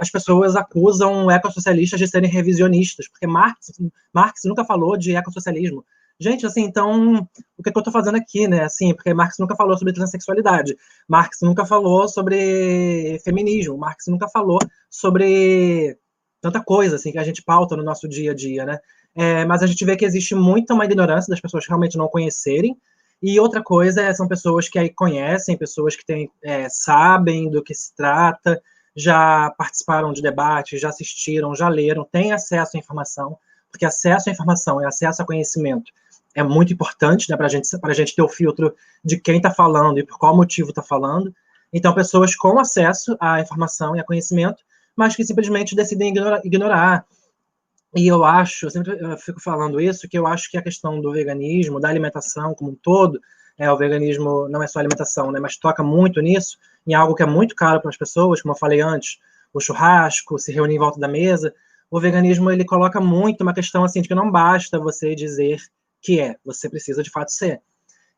as pessoas acusam ecossocialistas de serem revisionistas, porque Marx, Marx nunca falou de ecossocialismo. Gente, assim, então, o que, é que eu estou fazendo aqui, né? Assim, porque Marx nunca falou sobre transexualidade, Marx nunca falou sobre feminismo, Marx nunca falou sobre tanta coisa, assim, que a gente pauta no nosso dia a dia, né? É, mas a gente vê que existe muita uma ignorância das pessoas realmente não conhecerem, e outra coisa é, são pessoas que aí conhecem, pessoas que têm, é, sabem do que se trata, já participaram de debates, já assistiram, já leram, têm acesso à informação, porque acesso à informação e acesso a conhecimento é muito importante né, para gente, a gente ter o filtro de quem está falando e por qual motivo está falando. Então, pessoas com acesso à informação e a conhecimento, mas que simplesmente decidem ignorar, ignorar e eu acho, eu sempre fico falando isso, que eu acho que a questão do veganismo, da alimentação como um todo, é, o veganismo não é só alimentação, né, mas toca muito nisso, em algo que é muito caro para as pessoas, como eu falei antes, o churrasco, se reunir em volta da mesa. O veganismo ele coloca muito uma questão assim de que não basta você dizer que é, você precisa de fato ser.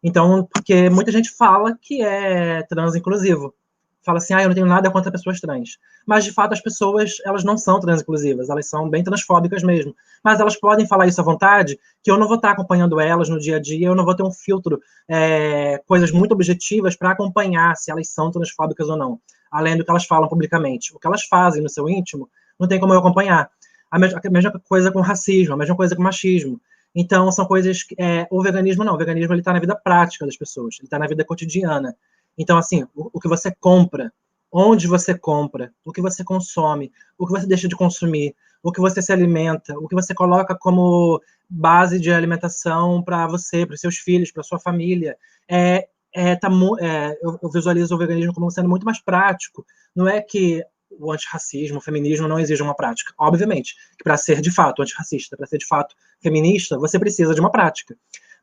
Então, porque muita gente fala que é trans inclusivo, fala assim, ah, eu não tenho nada contra pessoas trans. Mas, de fato, as pessoas, elas não são trans inclusivas, elas são bem transfóbicas mesmo. Mas elas podem falar isso à vontade, que eu não vou estar acompanhando elas no dia a dia, eu não vou ter um filtro, é, coisas muito objetivas para acompanhar se elas são transfóbicas ou não, além do que elas falam publicamente. O que elas fazem no seu íntimo, não tem como eu acompanhar. A mesma, a mesma coisa com racismo, a mesma coisa com machismo. Então, são coisas. É, o veganismo não. O veganismo está na vida prática das pessoas, ele está na vida cotidiana. Então, assim, o, o que você compra, onde você compra, o que você consome, o que você deixa de consumir, o que você se alimenta, o que você coloca como base de alimentação para você, para seus filhos, para sua família. É, é, tá, é, eu, eu, visualizo o veganismo como sendo muito mais prático. Não é que o antirracismo, o feminismo não exige uma prática. Obviamente, que para ser de fato antirracista, para ser de fato feminista, você precisa de uma prática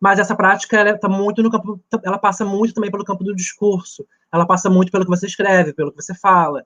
mas essa prática ela tá muito no campo, ela passa muito também pelo campo do discurso, ela passa muito pelo que você escreve, pelo que você fala,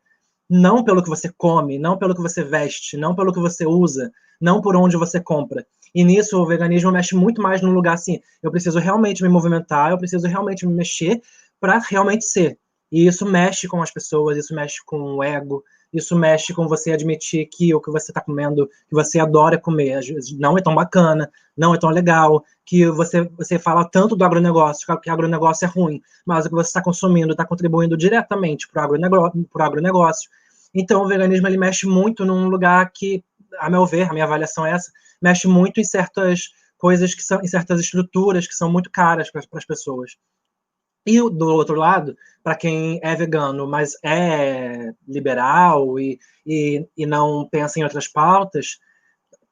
não pelo que você come, não pelo que você veste, não pelo que você usa, não por onde você compra. E nisso o veganismo mexe muito mais no lugar assim, eu preciso realmente me movimentar, eu preciso realmente me mexer para realmente ser. E isso mexe com as pessoas, isso mexe com o ego, isso mexe com você admitir que o que você está comendo, que você adora comer, não é tão bacana, não é tão legal, que você, você fala tanto do agronegócio, que o agronegócio é ruim, mas o que você está consumindo está contribuindo diretamente para o agronegócio, agronegócio. Então, o veganismo ele mexe muito num lugar que, a meu ver, a minha avaliação é essa, mexe muito em certas coisas que são, em certas estruturas que são muito caras para as pessoas. E do outro lado, para quem é vegano, mas é liberal e, e, e, não pensa em outras pautas,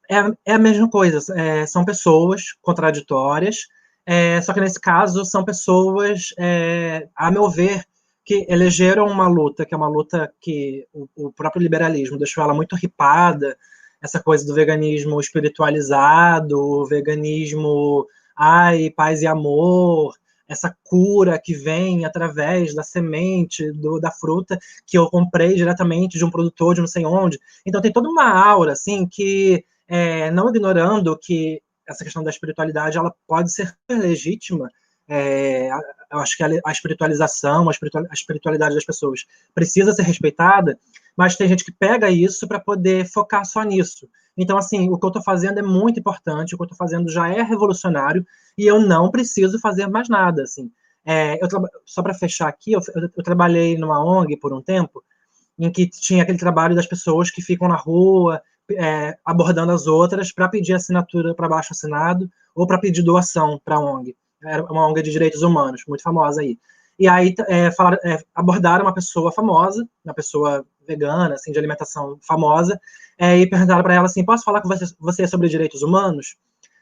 é, é a mesma coisa. É, são pessoas contraditórias, é, só que nesse caso são pessoas, é, a meu ver, que elegeram uma luta, que é uma luta que o, o próprio liberalismo deixou ela muito ripada, essa coisa do veganismo espiritualizado, o veganismo, ai, paz e amor, essa cura que vem através da semente do, da fruta que eu comprei diretamente de um produtor de não sei onde. Então tem toda uma aura assim que é, não ignorando que essa questão da espiritualidade ela pode ser legítima. É, eu acho que a, espiritualização, a espiritualidade das pessoas precisa ser respeitada, mas tem gente que pega isso para poder focar só nisso. Então, assim, o que eu estou fazendo é muito importante, o que eu estou fazendo já é revolucionário e eu não preciso fazer mais nada, assim. É, eu só para fechar aqui, eu, eu, eu, trabalhei numa ONG por um tempo em que tinha aquele trabalho das pessoas que ficam na rua é, abordando as outras para pedir assinatura para baixo assinado ou para pedir doação para a ONG. Era uma ONG de direitos humanos, muito famosa aí. E aí é, falaram, é, abordaram uma pessoa famosa, uma pessoa vegana, assim, de alimentação famosa, é, e perguntaram para ela assim: posso falar com você, sobre direitos humanos?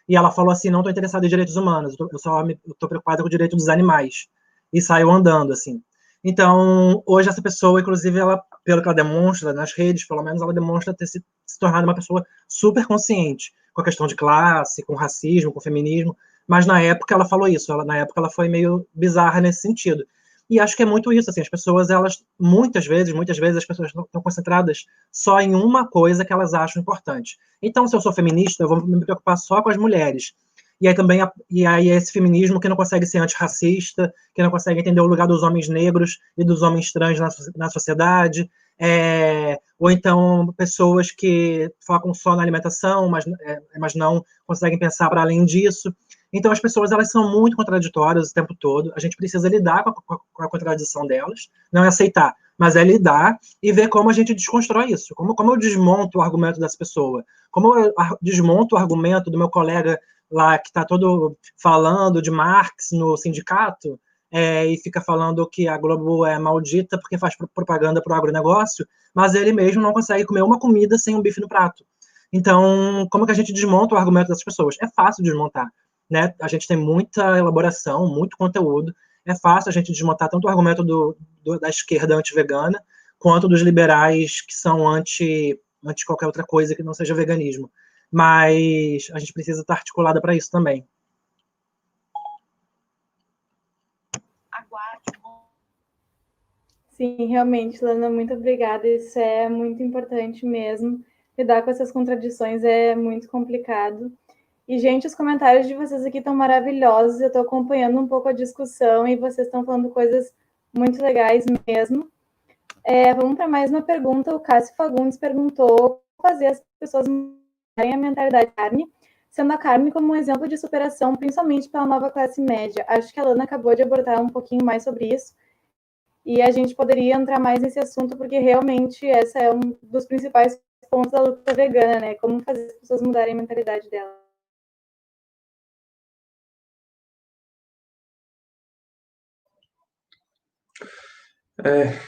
E ela falou assim: não estou interessada em direitos humanos, eu só estou preocupada com o direito dos animais. E saiu andando, assim. Então, hoje essa pessoa, inclusive, ela, pelo que ela demonstra nas redes, pelo menos, ela demonstra ter se, se tornado uma pessoa super consciente com a questão de classe, com racismo, com feminismo. Mas na época ela falou isso, ela, na época ela foi meio bizarra nesse sentido. E acho que é muito isso, assim, as pessoas, elas, muitas vezes, muitas vezes as pessoas estão concentradas só em uma coisa que elas acham importante. Então, se eu sou feminista, eu vou me preocupar só com as mulheres. E aí também, e aí esse feminismo que não consegue ser antirracista, que não consegue entender o lugar dos homens negros e dos homens trans na, na sociedade, é, ou então pessoas que focam só na alimentação, mas, é, mas não conseguem pensar para além disso. Então, as pessoas elas são muito contraditórias o tempo todo. A gente precisa lidar com a, com a contradição delas, não é aceitar, mas é lidar e ver como a gente desconstrói isso. Como, como eu desmonto o argumento dessa pessoa, como eu desmonto o argumento do meu colega lá que está todo falando de Marx no sindicato é, e fica falando que a Globo é maldita porque faz propaganda para o agronegócio, mas ele mesmo não consegue comer uma comida sem um bife no prato. Então, como que a gente desmonta o argumento dessas pessoas? É fácil desmontar né? A gente tem muita elaboração, muito conteúdo. É fácil a gente desmontar tanto o argumento do, do da esquerda anti-vegana, quanto dos liberais que são anti, anti qualquer outra coisa que não seja veganismo. Mas a gente precisa estar articulada para isso também. Sim, realmente, Lana, muito obrigada. Isso é muito importante mesmo. Lidar com essas contradições é muito complicado. E, gente, os comentários de vocês aqui estão maravilhosos. Eu estou acompanhando um pouco a discussão e vocês estão falando coisas muito legais mesmo. É, vamos para mais uma pergunta. O Cássio Fagundes perguntou fazer as pessoas mudarem a mentalidade da carne, sendo a carne como um exemplo de superação, principalmente para a nova classe média. Acho que a Lana acabou de abordar um pouquinho mais sobre isso. E a gente poderia entrar mais nesse assunto, porque realmente essa é um dos principais pontos da luta vegana, né? Como fazer as pessoas mudarem a mentalidade delas. É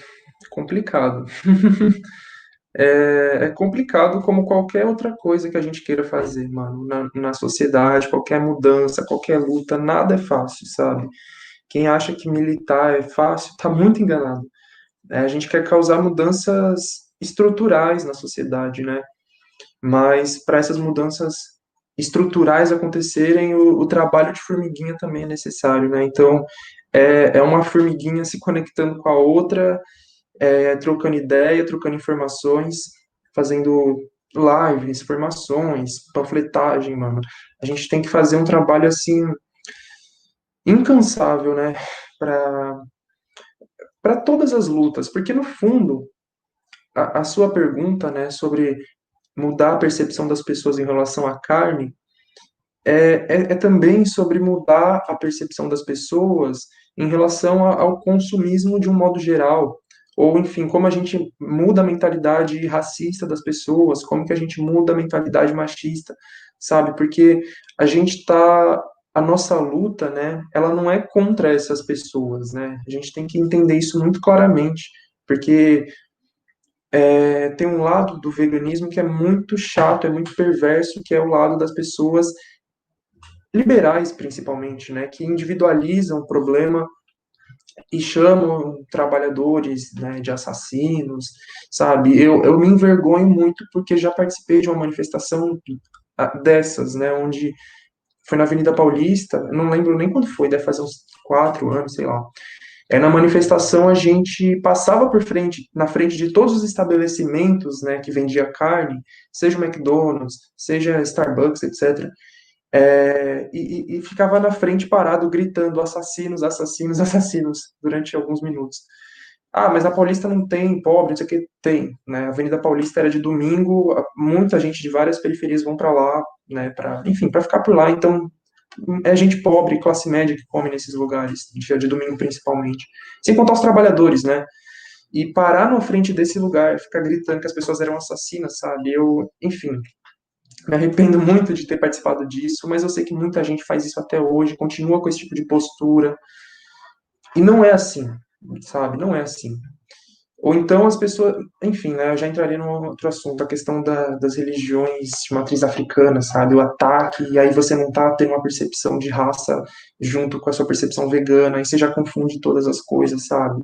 complicado. é, é, complicado como qualquer outra coisa que a gente queira fazer, mano, na, na sociedade, qualquer mudança, qualquer luta, nada é fácil, sabe? Quem acha que militar é fácil, tá muito enganado. É, a gente quer causar mudanças estruturais na sociedade, né? Mas para essas mudanças estruturais acontecerem, o, o, trabalho de formiguinha também é necessário, né? Então, é, é uma formiguinha se conectando com a outra, é, trocando ideia, trocando informações, fazendo lives, informações, panfletagem, mano. A gente tem que fazer um trabalho assim incansável, né, para para todas as lutas, porque no fundo a, a sua pergunta, né, sobre mudar a percepção das pessoas em relação à carne é, é, é, também sobre mudar a percepção das pessoas em relação ao consumismo de um modo geral, ou enfim, como a gente muda a mentalidade racista das pessoas, como que a gente muda a mentalidade machista, sabe? Porque a gente está a nossa luta, né, ela não é contra essas pessoas, né? A gente tem que entender isso muito claramente, porque é, tem um lado do veganismo que é muito chato, é muito perverso, que é o lado das pessoas liberais, principalmente, né, que individualizam o problema e chamam trabalhadores né, de assassinos, sabe? Eu, eu me envergonho muito porque já participei de uma manifestação dessas, né, onde foi na Avenida Paulista, não lembro nem quando foi, deve fazer uns quatro anos, sei lá. É, na manifestação a gente passava por frente, na frente de todos os estabelecimentos, né, que vendia carne, seja o McDonald's, seja Starbucks, etc. É, e, e, ficava na frente parado gritando assassinos, assassinos, assassinos durante alguns minutos. Ah, mas a Paulista não tem pobre, não o que tem, né? A Avenida Paulista era de domingo, muita gente de várias periferias vão para lá, né? Para, enfim, para ficar por lá. Então é gente pobre, classe média que come nesses lugares, dia de domingo principalmente. Sem contar os trabalhadores, né? E parar na frente desse lugar, ficar gritando que as pessoas eram assassinas, sabe? Eu, enfim, me arrependo muito de ter participado disso, mas eu sei que muita gente faz isso até hoje, continua com esse tipo de postura. E não é assim, sabe? Não é assim. Ou então as pessoas, enfim, né, eu já entraria num outro assunto, a questão da, das religiões de matriz africana, sabe? O ataque, e aí você não tá tendo uma percepção de raça junto com a sua percepção vegana, aí você já confunde todas as coisas, sabe?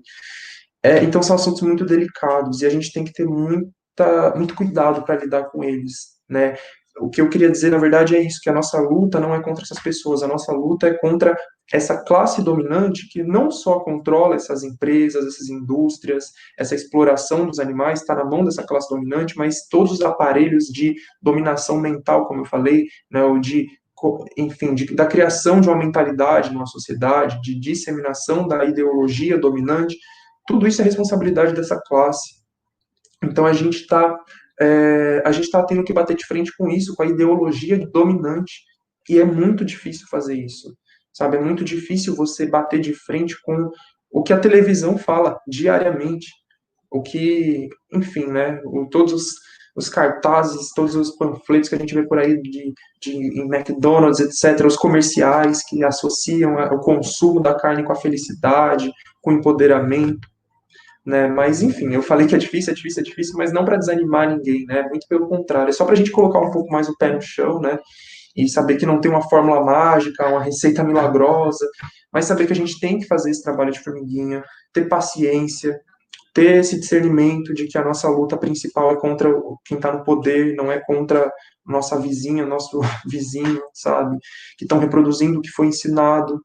É, então são assuntos muito delicados e a gente tem que ter muita, muito cuidado para lidar com eles, né? O que eu queria dizer, na verdade, é isso, que a nossa luta não é contra essas pessoas, a nossa luta é contra essa classe dominante que não só controla essas empresas, essas indústrias, essa exploração dos animais está na mão dessa classe dominante, mas todos os aparelhos de dominação mental, como eu falei, né, ou de enfim, de, da criação de uma mentalidade numa sociedade, de disseminação da ideologia dominante, tudo isso é responsabilidade dessa classe. Então a gente está é, a gente está tendo que bater de frente com isso, com a ideologia dominante, e é muito difícil fazer isso, sabe? É muito difícil você bater de frente com o que a televisão fala diariamente, o que, enfim, né? O, todos os, os, cartazes, todos os panfletos que a gente vê por aí de, de McDonald's, etc., os comerciais que associam o consumo da carne com a felicidade, com o empoderamento né? Mas enfim, eu falei que é difícil, é difícil, é difícil, mas não para desanimar ninguém, né? Muito pelo contrário, é só para a gente colocar um pouco mais o pé no chão, né? E saber que não tem uma fórmula mágica, uma receita milagrosa, mas saber que a gente tem que fazer esse trabalho de formiguinha, ter paciência, ter esse discernimento de que a nossa luta principal é contra quem está no poder, não é contra nossa vizinha, nosso vizinho, sabe? Que estão reproduzindo o que foi ensinado,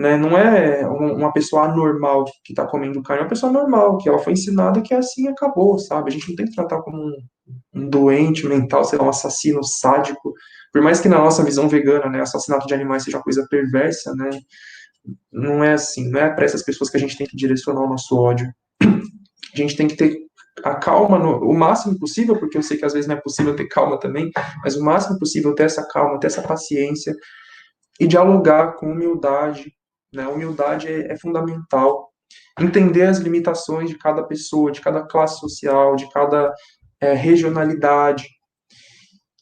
né? Não é uma pessoa anormal que está comendo carne, é uma pessoa normal, que ela foi ensinada que é assim acabou, sabe? A gente não tem que tratar como um, um doente mental, sei lá, um assassino sádico. Por mais que na nossa visão vegana, né, assassinato de animais seja coisa perversa, né? Não é assim, não é para essas pessoas que a gente tem que direcionar o nosso ódio. A gente tem que ter a calma no, o máximo possível, porque eu sei que às vezes não é possível ter calma também, mas o máximo possível ter essa calma, ter essa paciência e dialogar com humildade, né? Humildade é, é fundamental. Entender as limitações de cada pessoa, de cada classe social, de cada é, regionalidade.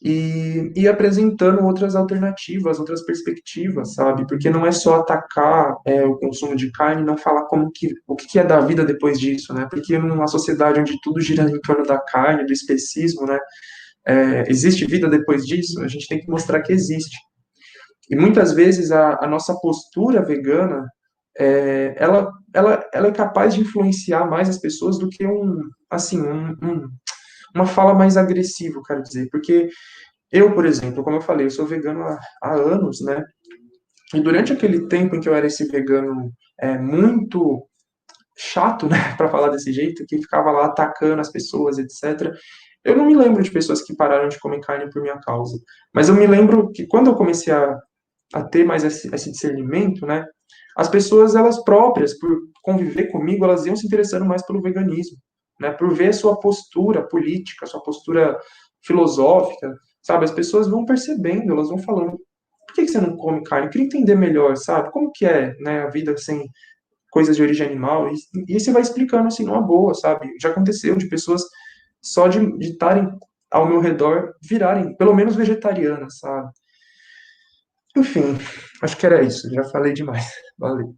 E, e apresentando outras alternativas, outras perspectivas, sabe? Porque não é só atacar é, o consumo de carne, não falar como que o que é da vida depois disso, né? Porque numa sociedade onde tudo gira em torno da carne, do especismo, né? É, existe vida depois disso? A gente tem que mostrar que existe. E muitas vezes a, a nossa postura vegana, é, ela, ela, ela é capaz de influenciar mais as pessoas do que um, assim, um, um, uma fala mais agressiva, quero dizer. Porque eu, por exemplo, como eu falei, eu sou vegano há, há anos, né? E durante aquele tempo em que eu era esse vegano é, muito chato, né, para falar desse jeito, que ficava lá atacando as pessoas, etc. Eu não me lembro de pessoas que pararam de comer carne por minha causa. Mas eu me lembro que quando eu comecei a, a ter mais esse, esse discernimento, né? As pessoas, elas próprias, por conviver comigo, elas iam se interessando mais pelo veganismo, né? Por ver a sua postura política, sua postura filosófica, sabe? As pessoas vão percebendo, elas vão falando, por que, você não come carne? Eu queria entender melhor, sabe? Como que é, né, a vida sem coisas de origem animal? E, e você vai explicando, assim, numa boa, sabe? Já aconteceu de pessoas só de estarem ao meu redor virarem, pelo menos vegetarianas, sabe? Enfim, acho que era isso. Já falei demais. Valeu.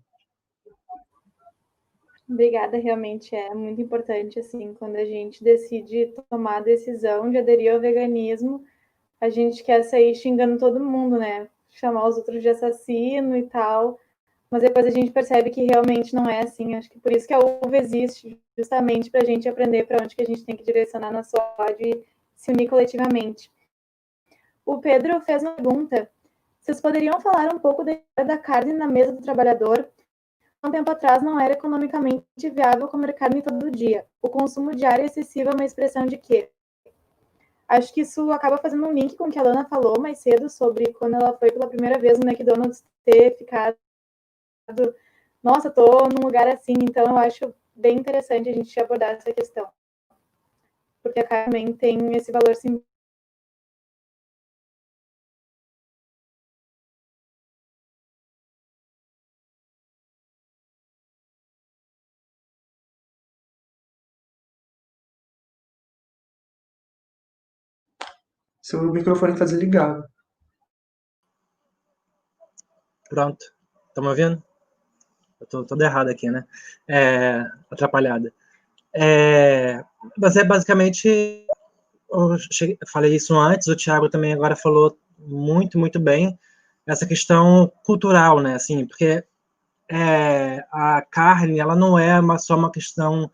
Obrigada, realmente é muito importante, assim, quando a gente decide tomar a decisão de aderir ao veganismo, a gente quer sair xingando todo mundo, né? Chamar os outros de assassino e tal, mas depois a gente percebe que realmente não é assim. Acho que por isso que a UVA existe, justamente para a gente aprender para onde que a gente tem que direcionar nosso ódio e se unir coletivamente. O Pedro fez uma pergunta vocês poderiam falar um pouco da carne na mesa do trabalhador? Há um tempo atrás não era economicamente viável comer carne todo dia. O consumo diário excessivo é uma expressão de quê? Acho que isso acaba fazendo um link com o que a Lana falou mais cedo sobre quando ela foi pela primeira vez no McDonald's ter ficado. Nossa, tô num lugar assim, então eu acho bem interessante a gente abordar essa questão. Porque a carne tem esse valor simbólico Seu microfone está desligado. Pronto. Estão me ouvindo? Eu tô todo errado aqui, né? É, atrapalhada. É, mas é basicamente. Eu cheguei, falei isso antes, o Thiago também agora falou muito, muito bem essa questão cultural, né? Assim, porque é, a carne, ela não é uma, só uma questão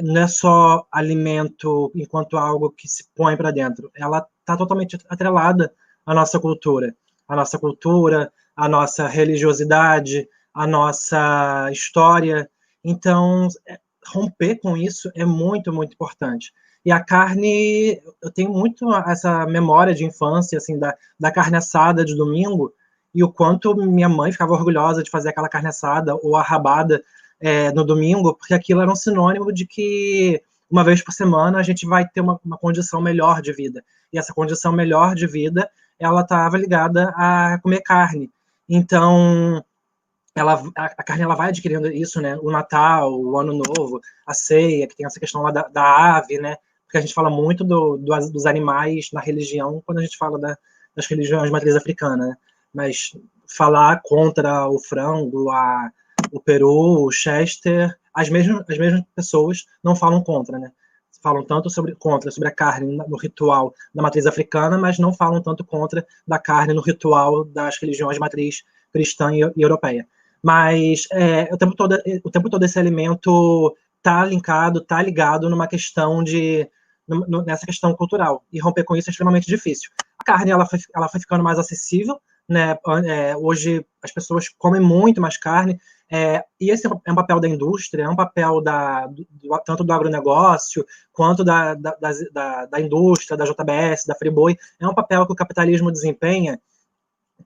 não é só alimento enquanto algo que se põe para dentro, ela está totalmente atrelada à nossa cultura, à nossa cultura, à nossa religiosidade, à nossa história. Então, é, romper com isso é muito, muito importante. E a carne, eu tenho muito essa memória de infância, assim, da, da carne assada de domingo, e o quanto minha mãe ficava orgulhosa de fazer aquela carne assada ou a rabada é, no domingo, porque aquilo era um sinônimo de que uma vez por semana a gente vai ter uma, uma condição melhor de vida. E essa condição melhor de vida, ela estava ligada a comer carne. Então, ela, a, a, carne ela vai adquirindo isso, né? O Natal, o Ano Novo, a ceia, que tem essa questão lá da, da ave, né? Porque a gente fala muito do, do, dos animais na religião quando a gente fala da, das religiões matriz africana, né? Mas falar contra o frango, a, o peru, o chester, as mesmas, as mesmas pessoas não falam contra, né? Falam tanto sobre contra sobre a carne no ritual da matriz africana, mas não falam tanto contra da carne no ritual das religiões de matriz cristã e, e europeia. Mas é, o tempo todo o tempo todo esse alimento tá linkado, tá ligado numa questão de nessa questão cultural e romper com isso é extremamente difícil. A carne ela foi, ela foi ficando mais acessível, né? É, hoje as pessoas comem muito mais carne, é, e esse é um papel da indústria, é um papel da, do, tanto do agronegócio quanto da, da, da, da indústria, da JBS, da Friboi, é um papel que o capitalismo desempenha,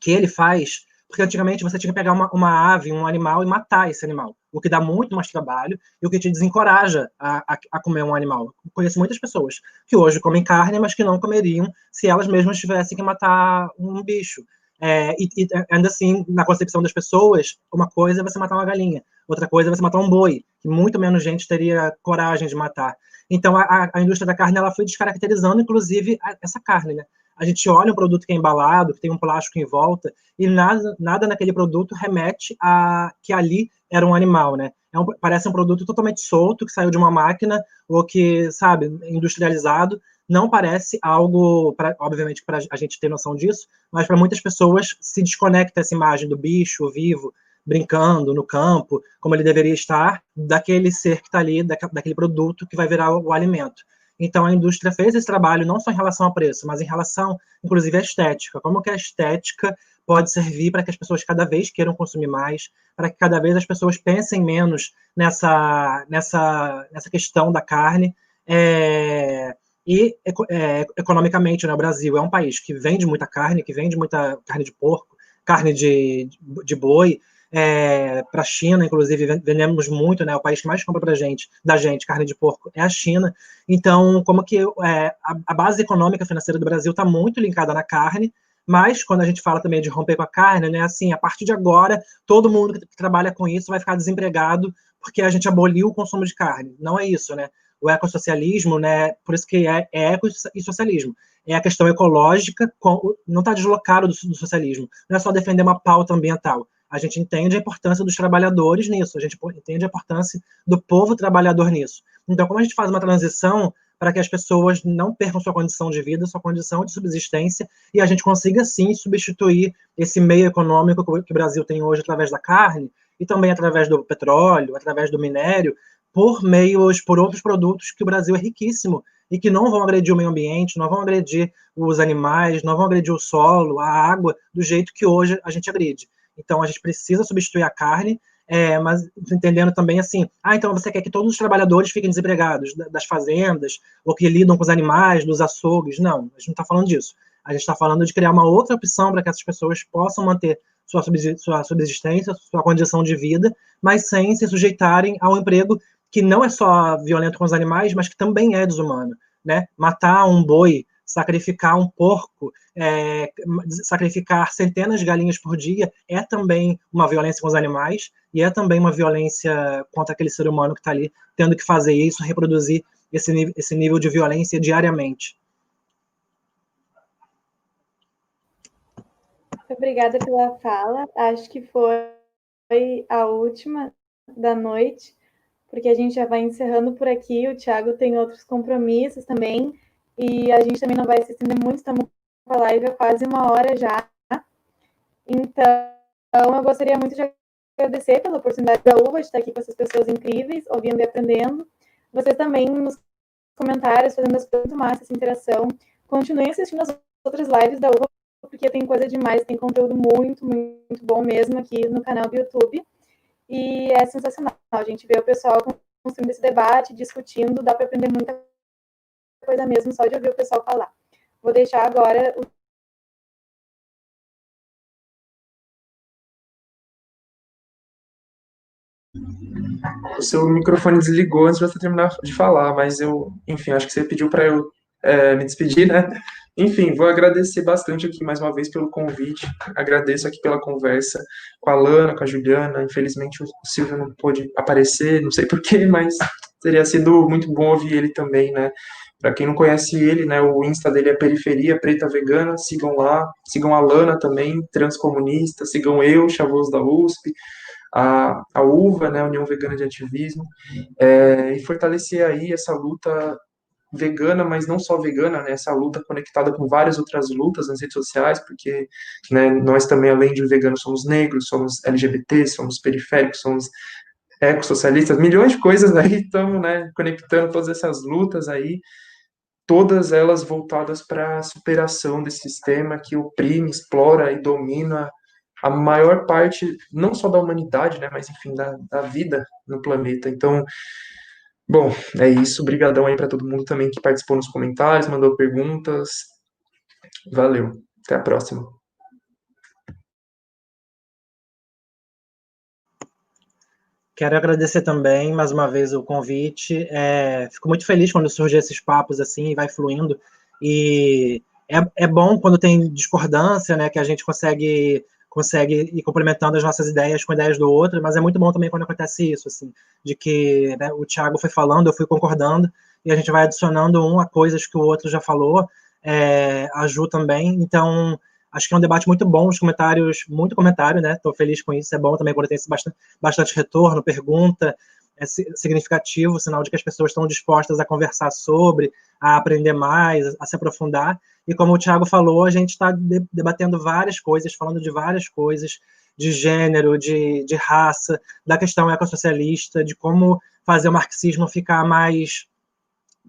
que ele faz, porque antigamente você tinha que pegar uma, uma ave, um animal e matar esse animal, o que dá muito mais trabalho e o que te desencoraja a, a, a comer um animal. conheço muitas pessoas que hoje comem carne, mas que não comeriam se elas mesmas tivessem que matar um bicho. É, e, e, ainda assim, na concepção das pessoas, uma coisa é você matar uma galinha, outra coisa é você matar um boi, que muito menos gente teria coragem de matar. Então, a, a indústria da carne ela foi descaracterizando, inclusive, a, essa carne. Né? A gente olha um produto que é embalado, que tem um plástico em volta, e nada, nada naquele produto remete a que ali era um animal. Né? É um, parece um produto totalmente solto, que saiu de uma máquina, ou que, sabe, industrializado, não parece algo, pra, obviamente, para a gente ter noção disso, mas para muitas pessoas se desconecta essa imagem do bicho vivo, brincando no campo, como ele deveria estar, daquele ser que está ali, daquele produto que vai virar o, o alimento. Então a indústria fez esse trabalho não só em relação ao preço, mas em relação, inclusive, à estética. Como que a estética pode servir para que as pessoas cada vez queiram consumir mais, para que cada vez as pessoas pensem menos nessa, nessa, nessa questão da carne. É, e é, economicamente, né, o Brasil é um país que vende muita carne, que vende muita carne de porco, carne de, de boi, é, para a China, inclusive, vendemos muito, né? O país que mais compra para gente, da gente, carne de porco, é a China. Então, como que é, a, a, base econômica financeira do Brasil está muito linkada na carne, mas quando a gente fala também de romper com a carne, né? Assim, a partir de agora, todo mundo que trabalha com isso vai ficar desempregado porque a gente aboliu o consumo de carne. Não é isso, né? O ecossocialismo, né, por isso que é, é eco e socialismo. É a questão ecológica, não está deslocado do, do, socialismo. Não é só defender uma pauta ambiental. A gente entende a importância dos trabalhadores nisso, a gente entende a importância do povo trabalhador nisso. Então, como a gente faz uma transição para que as pessoas não percam sua condição de vida, sua condição de subsistência, e a gente consiga, sim, substituir esse meio econômico que o Brasil tem hoje através da carne, e também através do petróleo, através do minério, por meios, por outros produtos que o Brasil é riquíssimo e que não vão agredir o meio ambiente, não vão agredir os animais, não vão agredir o solo, a água, do jeito que hoje a gente agride. Então, a gente precisa substituir a carne, é, mas entendendo também assim, ah, então você quer que todos os trabalhadores fiquem desempregados das fazendas, ou que lidam com os animais, dos açougues. Não, a gente não está falando disso. A gente está falando de criar uma outra opção para que essas pessoas possam manter sua subsistência, sua condição de vida, mas sem se sujeitarem ao emprego que não é só violento com os animais, mas que também é desumano, né? Matar um boi, sacrificar um porco, é, sacrificar centenas de galinhas por dia é também uma violência com os animais e é também uma violência contra aquele ser humano que está ali tendo que fazer isso, reproduzir esse, esse nível de violência diariamente. Obrigada pela fala. Acho que foi a última da noite porque a gente já vai encerrando por aqui. O Thiago tem outros compromissos também, e a gente também não vai se estender muito, estamos com a live há quase uma hora já. Então, eu gostaria muito de agradecer pela oportunidade da UVA de estar aqui com essas pessoas incríveis, ouvindo e aprendendo. Vocês também nos comentários, fazendo as perguntas massa, essa interação. Continuem assistindo as outras lives da UVA, porque tem coisa demais, tem conteúdo muito, muito bom mesmo aqui no canal do YouTube. E é sensacional. A gente vê o pessoal construindo esse debate, discutindo, dá para aprender muita coisa mesmo só de ouvir o pessoal falar. Vou deixar agora o o seu microfone desligou antes de você terminar de falar, mas eu, enfim, acho que você pediu para eu é, me despedir, né? Enfim, vou agradecer bastante aqui mais uma vez pelo convite. Agradeço aqui pela conversa com a Lana, com a Juliana. Infelizmente o Silvio não pôde aparecer, não sei porquê, mas teria sido muito bom ouvir ele também, né? Para quem não conhece ele, né, o Insta dele é Periferia Preta Vegana, sigam lá, sigam a Lana também, transcomunista, sigam eu, Chavoso da USP, a, a UVA, né, União Vegana de Ativismo, é, e fortalecer aí essa luta vegana, mas não só vegana, né, essa luta conectada com várias outras lutas nas redes sociais, porque né, nós também, além de veganos, somos negros, somos LGBT, somos periféricos, somos ecossocialistas, milhões de coisas aí estamos né, conectando todas essas lutas aí, todas elas voltadas para a superação desse sistema que oprime, explora e domina a maior parte, não só da humanidade, né, mas enfim, da, da vida no planeta. Então, Bom, é isso. Obrigadão aí para todo mundo também que participou nos comentários, mandou perguntas. Valeu. Até a próxima. Quero agradecer também, mais uma vez, o convite. É, fico muito feliz quando surgem esses papos assim e vai fluindo. E é, é bom quando tem discordância, né, que a gente consegue consegue ir complementando as nossas ideias com ideias do outro, mas é muito bom também quando acontece isso, assim, de que né, o Thiago foi falando, eu fui concordando, e a gente vai adicionando um a coisas que o outro já falou, é, a Ju também, então acho que é um debate muito bom, os comentários, muito comentário, né, estou feliz com isso, é bom também quando tem bastante, bastante retorno, pergunta, é significativo, sinal de que as pessoas estão dispostas a conversar sobre, a aprender mais, a se aprofundar. E como o Tiago falou, a gente está debatendo várias coisas, falando de várias coisas, de gênero, de, de raça, da questão ecossocialista, de como fazer o marxismo ficar mais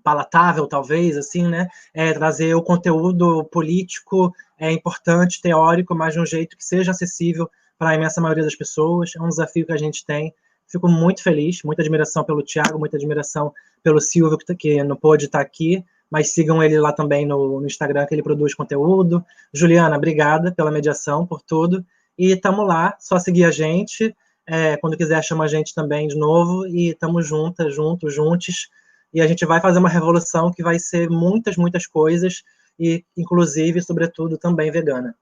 palatável, talvez, assim, né? É, trazer o conteúdo político é importante, teórico, mas de um jeito que seja acessível para a imensa maioria das pessoas. É um desafio que a gente tem Fico muito feliz, muita admiração pelo Thiago, muita admiração pelo Silvio, que, tá, que não pôde estar aqui, mas sigam ele lá também no, no Instagram, que ele produz conteúdo. Juliana, obrigada pela mediação, por tudo. E estamos lá, só seguir a gente. É, quando quiser, chama a gente também de novo. E estamos juntas, juntos, juntos. E a gente vai fazer uma revolução que vai ser muitas, muitas coisas, e inclusive, sobretudo, também vegana.